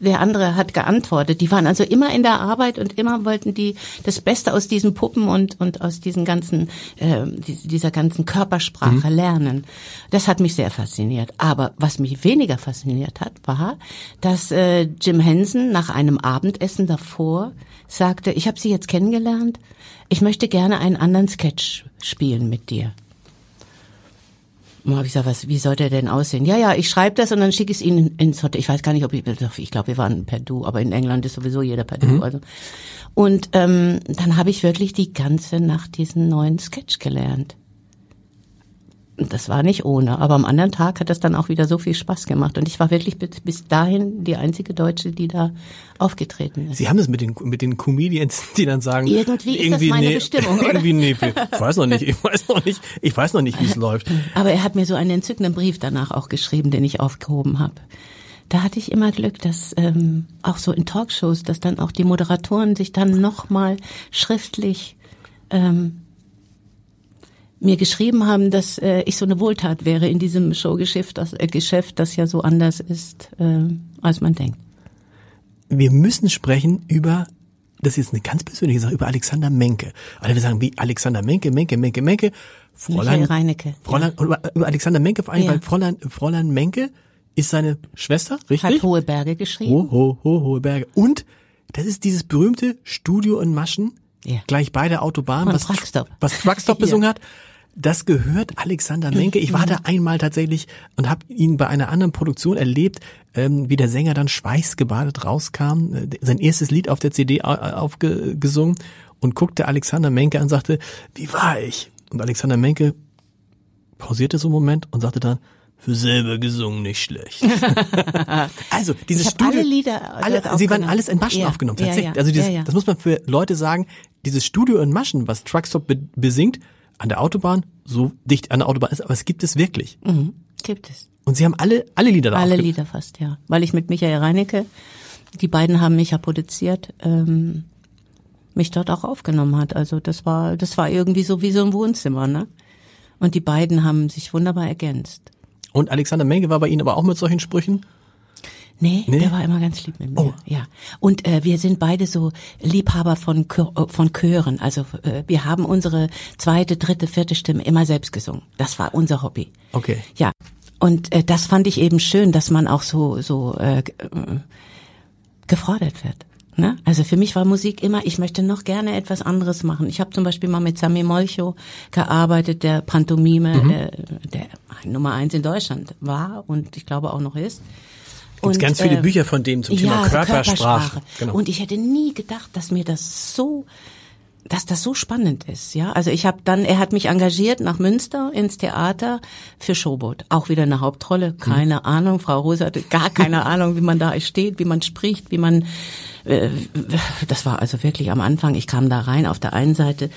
der andere hat geantwortet. Die waren also immer in der Arbeit und immer wollten die das Beste aus diesen Puppen und und aus diesen ganzen äh, dieser ganzen Körpersprache mhm. lernen. Das hat mich sehr fasziniert. Aber was mich weniger fasziniert hat, war, dass äh, Jim Henson nach einem Abendessen davor sagte, ich habe Sie jetzt kennengelernt, ich möchte gerne einen anderen Sketch spielen mit dir. Und habe ich gesagt, was, wie soll der denn aussehen? Ja, ja, ich schreibe das und dann schicke ich es Ihnen ins Hotel. Ich weiß gar nicht, ob ich, ich glaube, wir waren per Du, aber in England ist sowieso jeder per Du. Mhm. Also. Und ähm, dann habe ich wirklich die ganze Nacht diesen neuen Sketch gelernt das war nicht ohne, aber am anderen Tag hat das dann auch wieder so viel Spaß gemacht und ich war wirklich bis, bis dahin die einzige Deutsche, die da aufgetreten ist. Sie haben es mit den mit den Comedians, die dann sagen, irgendwie, ist irgendwie das meine nee, Bestimmung, oder? irgendwie nee, ich weiß noch nicht, ich weiß noch nicht, ich weiß noch nicht, wie es läuft. Aber er hat mir so einen entzückenden Brief danach auch geschrieben, den ich aufgehoben habe. Da hatte ich immer Glück, dass ähm, auch so in Talkshows, dass dann auch die Moderatoren sich dann nochmal schriftlich ähm, mir geschrieben haben, dass äh, ich so eine Wohltat wäre in diesem Showgeschäft, das äh, Geschäft, das ja so anders ist, äh, als man denkt. Wir müssen sprechen über, das ist jetzt eine ganz persönliche Sache, über Alexander Menke. Alle wir sagen, wie Alexander Menke, Menke, Menke, Menke. Fräulein Michael Reinecke. Fräulein, ja. über, über Alexander Menke, vor allem, ja. weil Fräulein, Fräulein Menke ist seine Schwester, richtig? Hat Hohe Berge geschrieben. Ho, ho, ho, Hohe Berge. Und das ist dieses berühmte Studio in Maschen, ja. gleich bei der Autobahn, Von was Truckstop, was Truckstop besungen hat das gehört Alexander Menke. Ich war da einmal tatsächlich und habe ihn bei einer anderen Produktion erlebt, ähm, wie der Sänger dann schweißgebadet rauskam, äh, sein erstes Lied auf der CD aufgesungen und guckte Alexander Menke an und sagte, wie war ich? Und Alexander Menke pausierte so einen Moment und sagte dann, für selber gesungen nicht schlecht. also dieses ich Studio, alle Lieder, alle, sie waren alles in Maschen ja, aufgenommen. Tatsächlich. Ja, ja, also dieses, das muss man für Leute sagen. Dieses Studio in Maschen, was Truckstop be besingt, an der Autobahn, so dicht an der Autobahn ist, aber es gibt es wirklich. Mhm, gibt es. Und Sie haben alle, alle Lieder da Alle Lieder fast, ja. Weil ich mit Michael Reinecke, die beiden haben mich ja produziert, ähm, mich dort auch aufgenommen hat. Also das war, das war irgendwie so wie so ein Wohnzimmer, ne? Und die beiden haben sich wunderbar ergänzt. Und Alexander Menge war bei Ihnen aber auch mit solchen Sprüchen? Nee, nee, der war immer ganz lieb mit mir. Oh. Ja. Und äh, wir sind beide so Liebhaber von Chör, äh, von Chören. Also äh, wir haben unsere zweite, dritte, vierte Stimme immer selbst gesungen. Das war unser Hobby. Okay. Ja. Und äh, das fand ich eben schön, dass man auch so so äh, äh gefordert wird. Ne? Also für mich war Musik immer, ich möchte noch gerne etwas anderes machen. Ich habe zum Beispiel mal mit Sami Molcho gearbeitet, der Pantomime, mhm. äh, der Nummer eins in Deutschland war und ich glaube auch noch ist. Gibt und, ganz viele äh, Bücher von dem zum Thema ja, Körpersprache. Körpersprache. Genau. Und ich hätte nie gedacht, dass mir das so dass das so spannend ist, ja. Also ich habe dann, er hat mich engagiert nach Münster ins Theater für Showboat, auch wieder eine Hauptrolle, keine hm. Ahnung. Frau Rose hatte gar keine Ahnung, wie man da steht, wie man spricht, wie man das war also wirklich am Anfang, ich kam da rein, auf der einen Seite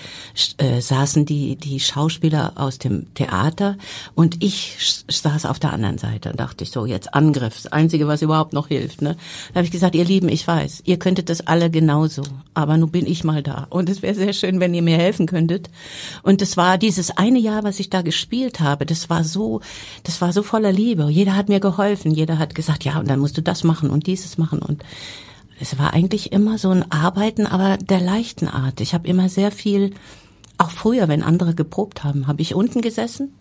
äh, saßen die, die Schauspieler aus dem Theater und ich saß auf der anderen Seite und dachte ich so, jetzt Angriff, das Einzige, was überhaupt noch hilft. Ne? Da habe ich gesagt, ihr Lieben, ich weiß, ihr könntet das alle genauso, aber nun bin ich mal da und es wäre sehr schön, wenn ihr mir helfen könntet. Und es war dieses eine Jahr, was ich da gespielt habe, das war so, das war so voller Liebe. Jeder hat mir geholfen, jeder hat gesagt, ja, und dann musst du das machen und dieses machen und es war eigentlich immer so ein Arbeiten, aber der leichten Art. Ich habe immer sehr viel, auch früher, wenn andere geprobt haben, habe ich unten gesessen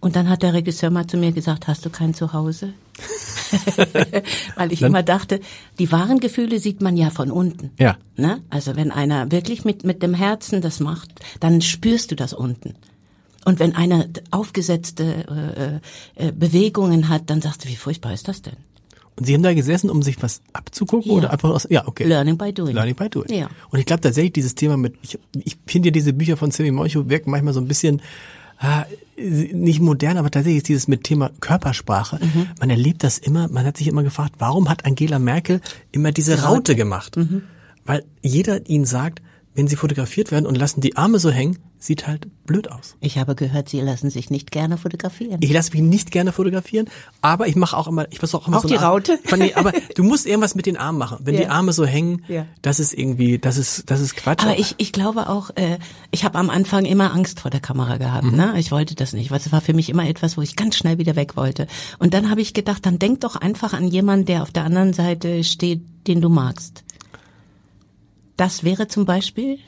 und dann hat der Regisseur mal zu mir gesagt, hast du kein Zuhause? Weil ich dann? immer dachte, die wahren Gefühle sieht man ja von unten. Ja. Ne? Also wenn einer wirklich mit, mit dem Herzen das macht, dann spürst du das unten. Und wenn einer aufgesetzte äh, äh, Bewegungen hat, dann sagst du, wie furchtbar ist das denn? Und Sie haben da gesessen, um sich was abzugucken ja. oder einfach aus, ja, okay. Learning by doing. Learning by doing. Ja. Und ich glaube tatsächlich, dieses Thema mit, ich, ich finde ja diese Bücher von Sammy Molcho wirken manchmal so ein bisschen, ah, nicht modern, aber tatsächlich ist dieses mit Thema Körpersprache. Mhm. Man erlebt das immer, man hat sich immer gefragt, warum hat Angela Merkel immer diese Raute gemacht? Mhm. Weil jeder ihnen sagt, wenn sie fotografiert werden und lassen die Arme so hängen, sieht halt blöd aus. Ich habe gehört, Sie lassen sich nicht gerne fotografieren. Ich lasse mich nicht gerne fotografieren, aber ich mache auch immer, ich versuche auch immer Auch so die Raute? Ich nee, aber du musst irgendwas mit den Armen machen. Wenn Ja. die Arme so hängen, Ja. das ist irgendwie, das ist, das ist Quatsch. Aber ich, ich glaube auch, äh, ich habe am Anfang immer Angst vor der Kamera gehabt. Ne? Ich wollte das nicht, weil es war für mich immer etwas, wo ich ganz schnell wieder weg wollte. Und dann habe ich gedacht, dann denk doch einfach an jemanden, der auf der anderen Seite steht, den du magst. Das wäre zum Beispiel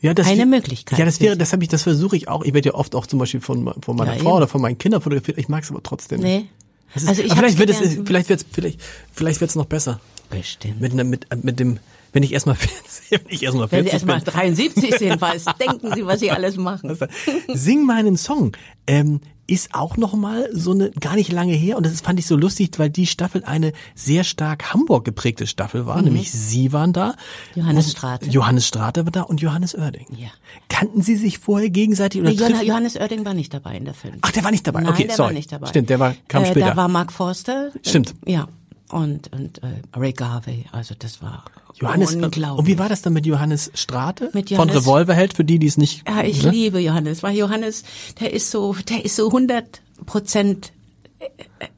ja, das eine Möglichkeit. Ja, das wäre, das habe ich, das versuche ich auch. Ich werde ja oft auch zum Beispiel von, von meiner Ja, Frau eben. oder von meinen Kindern fotografiert. Ich mag es aber trotzdem. Nee. Ist, Also ich vielleicht wird es, vielleicht wird's, vielleicht, vielleicht wird's noch besser. Bestimmt. Mit, einer- mit, mit dem, wenn ich erstmal 40, wenn ich erstmal Wenn 40 Sie erstmal bin. 73 sind, was denken Sie, was Sie alles machen? Sing meinen Song ähm, ist auch noch mal so eine gar nicht lange her und das fand ich so lustig, weil die Staffel eine sehr stark Hamburg geprägte Staffel war, nämlich Sie waren da, Mhm. Johannes Strate. Johannes Strate war da und Johannes Oerding. Ja. Kannten Sie sich vorher gegenseitig oder Nee, Johannes Oerding war nicht dabei in der Film. Ach, der war nicht dabei. Nein, okay, der sorry. war nicht dabei. Stimmt, der war kam äh, später. Da war Mark Forster. Stimmt. Äh, ja. Und, und äh, Ray Garvey. Also das war Johannes unglaublich. und wie war das dann mit Johannes Strate Mit von Johannes- Revolverheld für die, die es nicht Ja, ich ne? liebe Johannes, weil Johannes, der ist so, der ist so 100 Prozent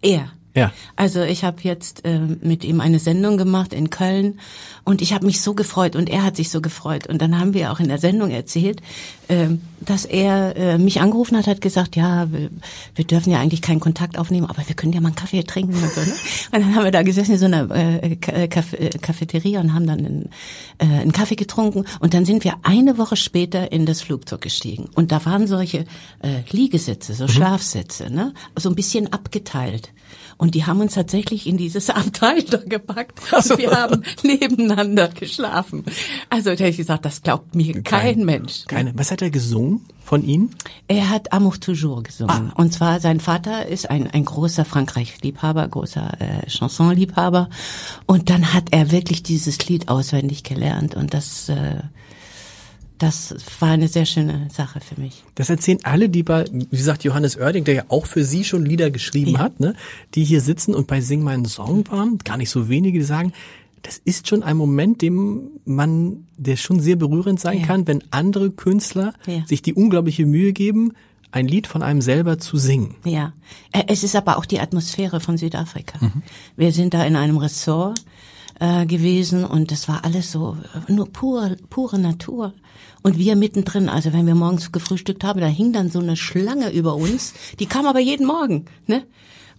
er. Ja. Also ich habe jetzt äh, mit ihm eine Sendung gemacht in Köln und ich habe mich so gefreut und er hat sich so gefreut und dann haben wir auch in der Sendung erzählt, äh, dass er äh, mich angerufen hat, hat gesagt, ja, wir, dürfen ja eigentlich keinen Kontakt aufnehmen, aber wir können ja mal einen Kaffee trinken und so. Ne? Und dann haben wir da gesessen in so einer äh, äh, Caf- Cafeteria und haben dann einen, einen Kaffee getrunken und dann sind wir eine Woche später in das Flugzeug gestiegen und da waren solche Liegesitze, so Schlafsitze, ne, so ein bisschen abgeteilt. Und die haben uns tatsächlich in dieses Abteil da gepackt und wir haben nebeneinander geschlafen. Also hab ich gesagt, das glaubt mir kein, Mensch. Keine. Was hat er gesungen von Ihnen? Er hat Amour toujours gesungen. Und zwar sein Vater ist ein, ein großer Frankreich-Liebhaber, großer äh, Chanson-Liebhaber. Und dann hat er wirklich dieses Lied auswendig gelernt. Und das, äh, das war eine sehr schöne Sache für mich. Das erzählen alle, die bei, wie gesagt, Johannes Oerding, der ja auch für Sie schon Lieder geschrieben Ja. hat, ne, die hier sitzen und bei Sing meinen Song waren, gar nicht so wenige, die sagen, das ist schon ein Moment, dem man, der schon sehr berührend sein Ja. kann, wenn andere Künstler Ja. sich die unglaubliche Mühe geben, ein Lied von einem selber zu singen. Ja, Äh, es ist aber auch die Atmosphäre von Südafrika. Wir sind da in einem Ressort äh, gewesen und das war alles so äh, nur pure, pure Natur. Und wir mittendrin, also wenn wir morgens gefrühstückt haben, da hing dann so eine Schlange über uns, die kam aber jeden Morgen, ne?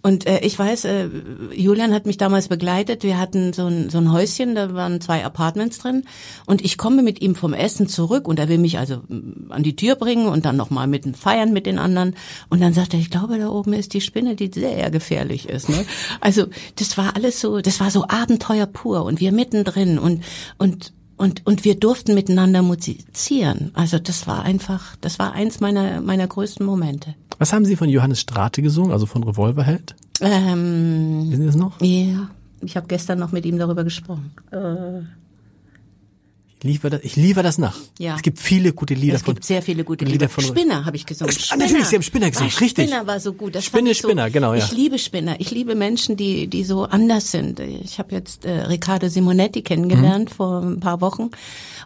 Und äh, ich weiß, äh, Julian hat mich damals begleitet. Wir hatten so ein, so ein Häuschen, da waren zwei Apartments drin. Und ich komme mit ihm vom Essen zurück und er will mich also mm, an die Tür bringen und dann nochmal mit dem Feiern mit den anderen. Und dann sagt er, ich glaube, da oben ist die Spinne, die sehr gefährlich ist. Ne? Also das war alles so, das war so Abenteuer pur und wir mittendrin und und und und wir durften miteinander musizieren. Also das war einfach, das war eins meiner meiner größten Momente. Was haben Sie von Johannes Strate gesungen, also von Revolverheld? Ähm, Wissen Sie das noch? Ja, ich habe gestern noch mit ihm darüber gesprochen. Äh, liefere das, ich liefere das nach. Ja. Es gibt viele gute Lieder es von, gibt sehr viele gute Lieder Lieder. von- Spinner habe ich gesungen. Ah, natürlich, Sie haben Spinner gesungen, Ah, richtig. Spinner war so gut. Das Spinne, ich so, Spinner, genau, ja. Ich liebe Spinner. Ich liebe Menschen, die die so anders sind. Ich habe jetzt äh, Riccardo Simonetti kennengelernt Mhm. vor ein paar Wochen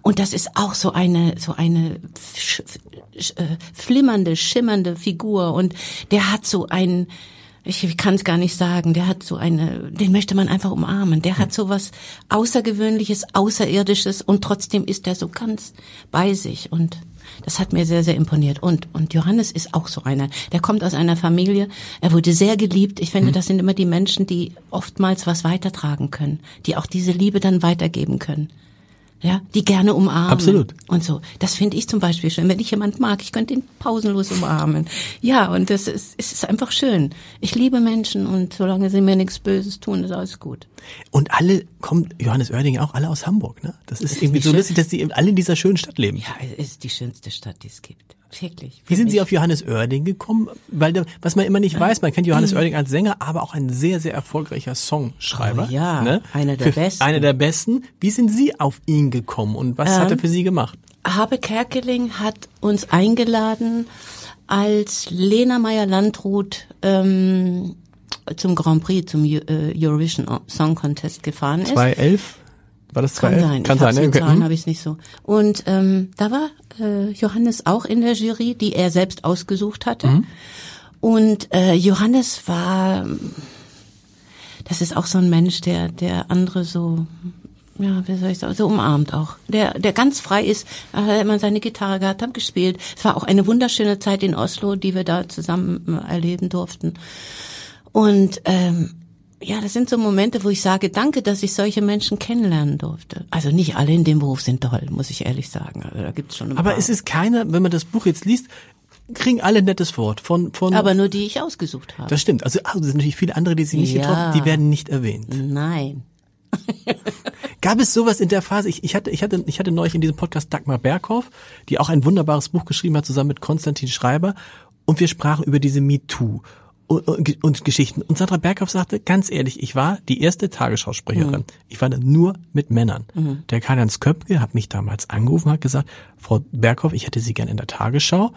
und das ist auch so eine so eine sch, sch, äh, flimmernde, schimmernde Figur und der hat so ein ich kann es gar nicht sagen. Der hat so eine, den möchte man einfach umarmen. Der hat so was Außergewöhnliches, Außerirdisches und trotzdem ist er so ganz bei sich und das hat mir sehr, sehr imponiert. Und, und Johannes ist auch so einer. Der kommt aus einer Familie. Er wurde sehr geliebt. Ich finde, das sind immer die Menschen, die oftmals was weitertragen können, die auch diese Liebe dann weitergeben können. Ja, die gerne umarmen. Absolut. Und so. Das finde ich zum Beispiel schön. Wenn ich jemand mag, ich könnte ihn pausenlos umarmen. Ja, und das ist, es ist einfach schön. Ich liebe Menschen und solange sie mir nichts Böses tun, ist alles gut. Und alle kommen, Johannes Oerding auch alle aus Hamburg, ne? Das ist irgendwie nicht so schön? lustig, dass die alle in dieser schönen Stadt leben. Ja, es ist die schönste Stadt, die es gibt. Wirklich. Wie sind Für Sie mich. auf Johannes Oerding gekommen? Weil, was man immer nicht weiß, man kennt. Johannes Oerding als Sänger, aber auch ein sehr, sehr erfolgreicher Songschreiber. Oh ja, ne? einer der Für- besten. Einer der besten. Wie sind Sie auf ihn gekommen und was Ähm, hat er für Sie gemacht? Habe Kerkeling hat uns eingeladen als Lena Meyer-Landrut ähm, zum Grand Prix, zum äh, Eurovision Song Contest gefahren ist. 2011? War das 2011? Kann sein. Kann ich sein, Okay. Zahlen Mhm. habe ich nicht so. Und ähm, da war äh, Johannes auch in der Jury, die er selbst ausgesucht hatte. Mhm. Und äh, Johannes war, das ist auch so ein Mensch, der der andere so ja, wie soll ich sagen, so umarmt auch. Der, der ganz frei ist, er hat immer seine Gitarre gehabt, haben gespielt. Es war auch eine wunderschöne Zeit in Oslo, die wir da zusammen äh, erleben durften. Und ähm, ja, das sind so Momente, wo ich sage, danke, dass ich solche Menschen kennenlernen durfte. Also nicht alle in dem Beruf sind toll, muss ich ehrlich sagen. Also da gibt's schon Aber paar. es ist keiner, wenn man das Buch jetzt liest, kriegen alle nettes Wort von, von, aber nur die ich ausgesucht habe. das stimmt. Also, ah, es sind natürlich viele andere, die sie nicht Ja. getroffen, die werden nicht erwähnt. Nein. Gab es sowas in der Phase? Ich, ich hatte, ich hatte, ich hatte neulich in diesem Podcast Dagmar Berghoff, die auch ein wunderbares Buch geschrieben hat, zusammen mit Konstantin Schreiber. Und wir sprachen über diese MeToo und, und, Geschichten. Und Sandra Berghoff sagte, ganz ehrlich, ich war die erste Tagesschausprecherin. Ich war da nur mit Männern. Der Karl-Heinz Köpke hat mich damals angerufen, hat gesagt, Frau Berghoff, ich hätte Sie gern in der Tagesschau.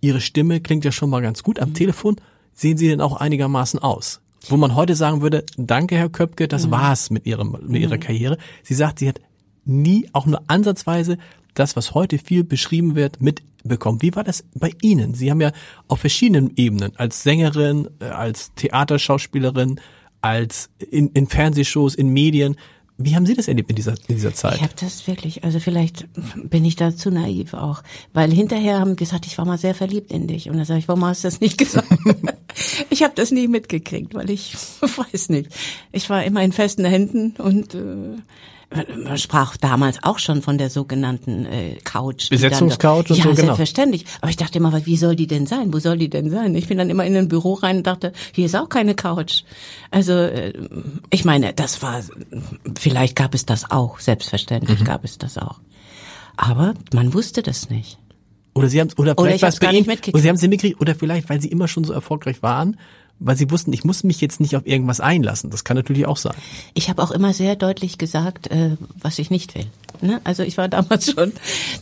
Ihre Stimme klingt ja schon mal ganz gut am Telefon. Sehen Sie denn auch einigermaßen aus? Wo man heute sagen würde, danke Herr Köpke, das war's mit, ihrem, mit Ihrer Karriere. Sie sagt, sie hat nie, auch nur ansatzweise, das, was heute viel beschrieben wird, mitbekommen. Wie war das bei Ihnen? Sie haben ja auf verschiedenen Ebenen, als Sängerin, äh, als Theaterschauspielerin, als in, in Fernsehshows, in Medien, wie haben Sie das erlebt in dieser, in dieser Zeit? Ich habe das wirklich, also vielleicht bin ich da zu naiv auch, weil hinterher haben gesagt, ich war mal sehr verliebt in dich und dann sage ich, warum hast du das nicht gesagt? ich habe das nie mitgekriegt, weil ich weiß nicht. Ich war immer in festen Händen und äh, man sprach damals auch schon von der sogenannten äh, Couch. Besetzungscouch und ja, so, genau. selbstverständlich. Aber ich dachte immer, wie soll die denn sein? Wo soll die denn sein? Ich bin dann immer in ein Büro rein und dachte, hier ist auch keine Couch. Also äh, ich meine, das war, vielleicht gab es das auch, selbstverständlich Mhm. gab es das auch. Aber man wusste das nicht. Oder Sie haben oder Oder vielleicht ich war hab's es bei gar nicht mitgekriegt. oder Sie haben sie mitgekriegt, oder vielleicht, weil Sie immer schon so erfolgreich waren, weil Sie wussten, ich muss mich jetzt nicht auf irgendwas einlassen. Das kann natürlich auch sein. Ich habe auch immer sehr deutlich gesagt, äh, was ich nicht will. Ne? Also ich war damals schon,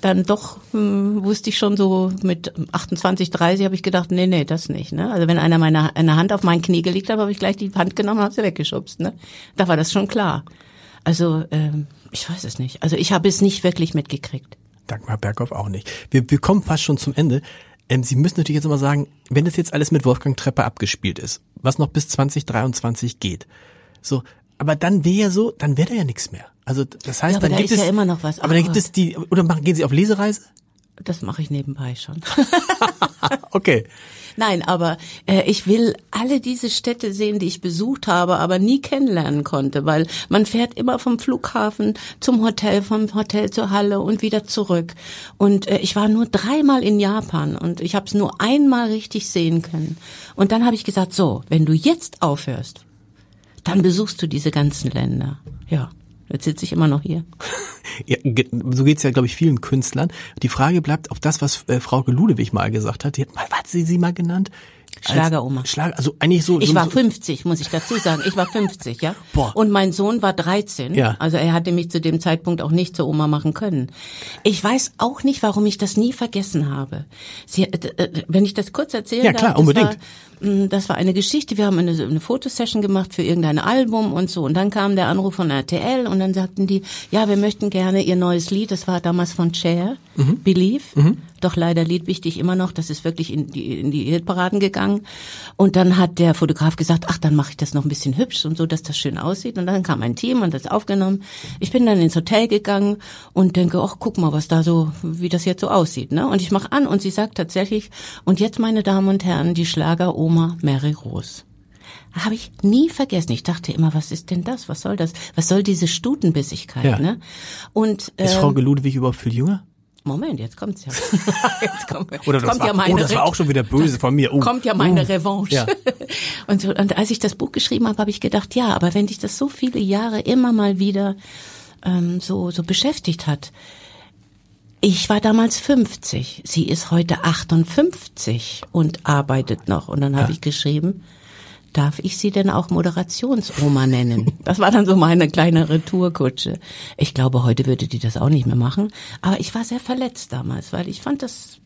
dann doch hm, wusste ich schon so mit 28, 30 habe ich gedacht, nee, nee, das nicht. Ne? Also wenn einer meine eine Hand auf mein Knie gelegt hat, habe ich gleich die Hand genommen und habe sie weggeschubst. Ne? Da war das schon klar. Also ähm, ich weiß es nicht. Also ich habe es nicht wirklich mitgekriegt. Dagmar Berghoff auch nicht. Wir, wir kommen fast schon zum Ende. Ähm, Sie müssen natürlich jetzt mal sagen, wenn das jetzt alles mit Wolfgang Trepper abgespielt ist, was noch bis 2023 geht, so, aber dann wäre ja so, dann wäre da ja nichts mehr. Also das heißt, Ja, dann da gibt es ja immer noch was. Aber dann Ach gibt es die oder machen, gehen Sie auf Lesereise? Das mache ich nebenbei schon. Okay. Nein, aber äh, ich will alle diese Städte sehen, die ich besucht habe, aber nie kennenlernen konnte, weil man fährt immer vom Flughafen zum Hotel, vom Hotel zur Halle und wieder zurück. Und äh, ich war nur dreimal in Japan und ich habe es nur einmal richtig sehen können. Und dann habe ich gesagt, so, wenn du jetzt aufhörst, dann besuchst du diese ganzen Länder. Ja, jetzt sitze ich immer noch hier. Ja, so geht's ja, glaube ich, vielen Künstlern. Die Frage bleibt, ob das, was äh, Frau Ludewig mal gesagt hat, die hat mal, was hat sie sie mal genannt? Schlageroma. Schlager, also eigentlich so. Ich so, war so, 50, muss ich dazu sagen. Ich war 50, ja. Boah. Und mein Sohn war 13. Ja. Also er hatte mich zu dem Zeitpunkt auch nicht zur Oma machen können. Ich weiß auch nicht, warum ich das nie vergessen habe. Sie, äh, äh, wenn ich das kurz erzählen Ja, darf, klar, das unbedingt. War, das war eine Geschichte. Wir haben eine, eine Fotosession gemacht für irgendein Album und so. Und dann kam der Anruf von RTL und dann sagten die, ja, wir möchten gerne ihr neues Lied. Das war damals von Cher, Mhm. Believe. Doch leider Lied wichtig immer noch. Das ist wirklich in die, in die Hitparaden gegangen. Und dann hat der Fotograf gesagt, ach, dann mache ich das noch ein bisschen hübsch und so, dass das schön aussieht. Und dann kam ein Team und das aufgenommen. Ich bin dann ins Hotel gegangen und denke, ach, guck mal, was da so, wie das jetzt so aussieht. Ne? Und ich mache an und sie sagt tatsächlich, und jetzt, meine Damen und Herren, die Schlageroma Mary Rose. Habe ich nie vergessen. Ich dachte immer, was ist denn das? Was soll das? Was soll diese Stutenbissigkeit? Ja. Ne? Und ist ähm, Frau Ludewig überhaupt viel jünger? Moment, jetzt kommt's ja. Jetzt kommt, Oder das kommt war- ja meine oh, das war auch schon wieder böse von mir. Oh. Kommt ja meine Oh. Revanche. Ja. Und, so, und als ich das Buch geschrieben habe, habe ich gedacht, ja, aber wenn dich das so viele Jahre immer mal wieder ähm, so so beschäftigt hat. Ich war damals 50, sie ist heute 58 und arbeitet noch. Und dann habe ich geschrieben, darf ich sie denn auch Moderationsoma nennen? Das war dann so meine kleine Retourkutsche. Ich glaube, heute würde die das auch nicht mehr machen. Aber ich war sehr verletzt damals, weil ich fand das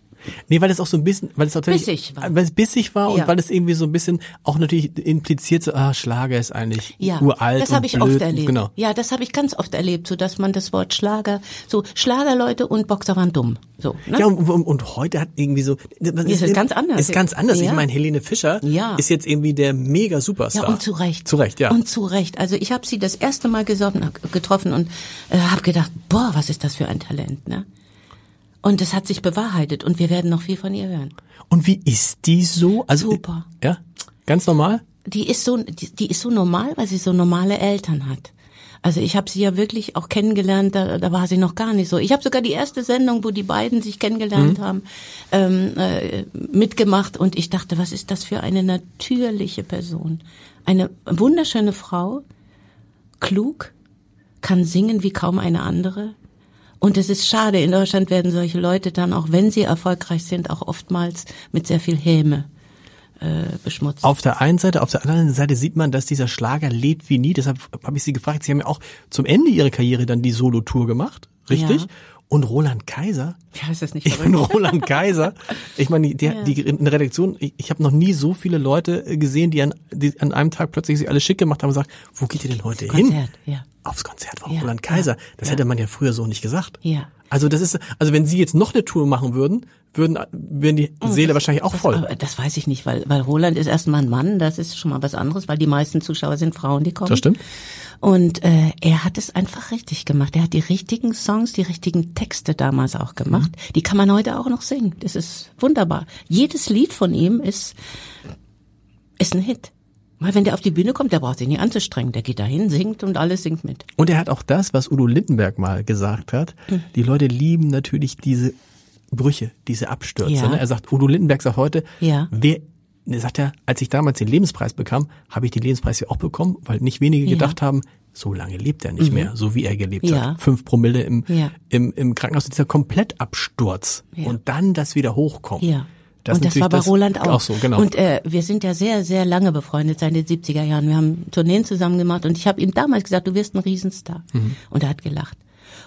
Nee, weil es auch so ein bisschen, weil es auch Bissig war. weil es bissig war Ja. und weil es irgendwie so ein bisschen auch natürlich impliziert so, ah, Schlager ist eigentlich Ja, uralt das habe ich blöd. oft erlebt. Genau. Ja, das habe ich ganz oft erlebt, so dass man das Wort Schlager, so Schlagerleute und Boxer waren dumm. So, ne? Ja, und, und, und heute hat irgendwie so, das ist ganz anders. Ist ganz anders. Ich Ja. meine, Helene Fischer Ja. ist jetzt irgendwie der mega Superstar. Ja, und zu Recht. Zu Recht, ja. Und zu Recht. Also ich habe sie das erste Mal gesoffen, getroffen und äh, habe gedacht, boah, was ist das für ein Talent, ne? Und es hat sich bewahrheitet und wir werden noch viel von ihr hören. Und wie ist die so? Also, Super. Ja, ganz normal. Die ist so, die, die ist so normal, weil sie so normale Eltern hat. Also ich habe sie ja wirklich auch kennengelernt, da, da war sie noch gar nicht so. Ich habe sogar die erste Sendung, wo die beiden sich kennengelernt haben, ähm, äh, mitgemacht und ich dachte, was ist das für eine natürliche Person? Eine wunderschöne Frau, klug, kann singen wie kaum eine andere. Und es ist schade, in Deutschland werden solche Leute dann, auch wenn sie erfolgreich sind, auch oftmals mit sehr viel Häme äh, beschmutzt. Auf der einen Seite, auf der anderen Seite sieht man, dass dieser Schlager lebt wie nie. Deshalb habe ich Sie gefragt. Sie haben ja auch zum Ende Ihrer Karriere dann die Solo-Tour gemacht, richtig? Ja. Und Roland Kaiser. ja, ist das nicht Ich bin verrückt? Roland Kaiser. Ich meine, die, die, die in der Redaktion, ich, ich habe noch nie so viele Leute gesehen, die an, die an einem Tag plötzlich sich alle schick gemacht haben und gesagt, wo geht ihr denn heute hin? Konzert, ja. Aufs Konzert von Ja, Roland Kaiser. ja, das ja. hätte man ja früher so nicht gesagt. Ja. Also das ist, also wenn Sie jetzt noch eine Tour machen würden, würden, würden die Seele wahrscheinlich auch Oh, Das, voll. das weiß ich nicht, weil, weil Roland ist erstmal ein Mann, das ist schon mal was anderes, weil die meisten Zuschauer sind Frauen, die kommen. Das stimmt. Und äh, er hat es einfach richtig gemacht. Er hat die richtigen Songs, die richtigen Texte damals auch gemacht. Mhm. Die kann man heute auch noch singen. Das ist wunderbar. Jedes Lied von ihm ist, ist ein Hit. Weil wenn der auf die Bühne kommt, der braucht sich nicht anzustrengen. Der geht dahin, singt und alles singt mit. Und er hat auch das, was Udo Lindenberg mal gesagt hat. Hm. Die Leute lieben natürlich diese Brüche, diese Abstürze. Ja. Ne? Er sagt, Udo Lindenberg sagt heute, Ja. wer, er sagt er, als ich damals den Lebenspreis bekam, habe ich den Lebenspreis ja auch bekommen, weil nicht wenige Ja. Mhm. gedacht haben, so lange lebt er nicht mehr, so wie er gelebt Ja. hat. Fünf Promille im, Ja. im, im Krankenhaus, dieser Komplettabsturz. Ja. Und dann das wieder hochkommen. Ja. Das und das war bei das- Roland auch. Auch so, genau. Und äh, wir sind ja sehr, sehr lange befreundet seit den 70er Jahren. Wir haben Tourneen zusammen gemacht und ich habe ihm damals gesagt, du wirst ein Riesenstar. Mhm. Und er hat gelacht.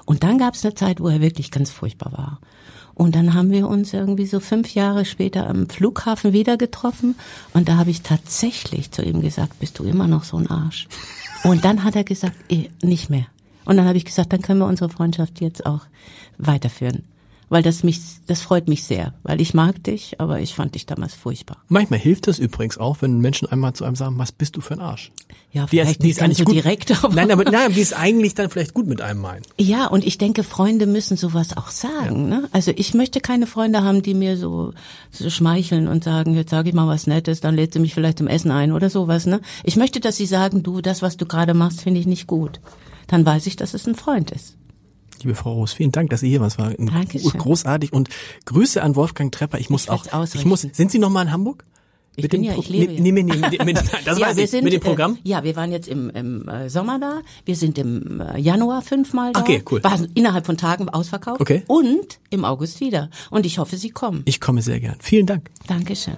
Und dann gab es eine Zeit, wo er wirklich ganz furchtbar war. Und dann haben wir uns irgendwie so fünf Jahre später am Flughafen wieder getroffen. Und da habe ich tatsächlich zu ihm gesagt, bist du immer noch so ein Arsch? Und dann hat er gesagt, eh, nicht mehr. Und dann habe ich gesagt, dann können wir unsere Freundschaft jetzt auch weiterführen. Weil das mich, das freut mich sehr, weil ich mag dich, aber ich fand dich damals furchtbar. Manchmal hilft es übrigens auch, wenn Menschen einmal zu einem sagen, was bist du für ein Arsch? Ja, Die vielleicht nicht ganz so gut. direkt, aber Nein, aber nein, die ist eigentlich dann vielleicht gut mit einem meinen. Ja, und ich denke, Freunde müssen sowas auch sagen. Ne? Also ich möchte keine Freunde haben, die mir so, so schmeicheln und sagen, jetzt sage ich mal was Nettes, dann lädt sie mich vielleicht zum Essen ein oder sowas. Ne? Ich möchte, dass sie sagen, du, das, was du gerade machst, finde ich nicht gut. Dann weiß ich, dass es ein Freund ist. Liebe Frau Roos, vielen Dank, dass Sie hier waren. Es war Dankeschön. großartig und Grüße an Wolfgang Trepper. Ich muss Ich auch, ich muss, sind Sie noch mal in Hamburg? Ich bin ja, ich lebe Nee, nee, nee, nee, mit, mit, das ja, weiß ich, sind, mit dem Programm. Äh, ja, wir waren jetzt im, im äh, Sommer da. Wir sind im äh, Januar fünfmal da. Okay, cool. Waren innerhalb von Tagen ausverkauft. Okay. Und im August wieder. Und ich hoffe, Sie kommen. Ich komme sehr gern. Vielen Dank. Dankeschön.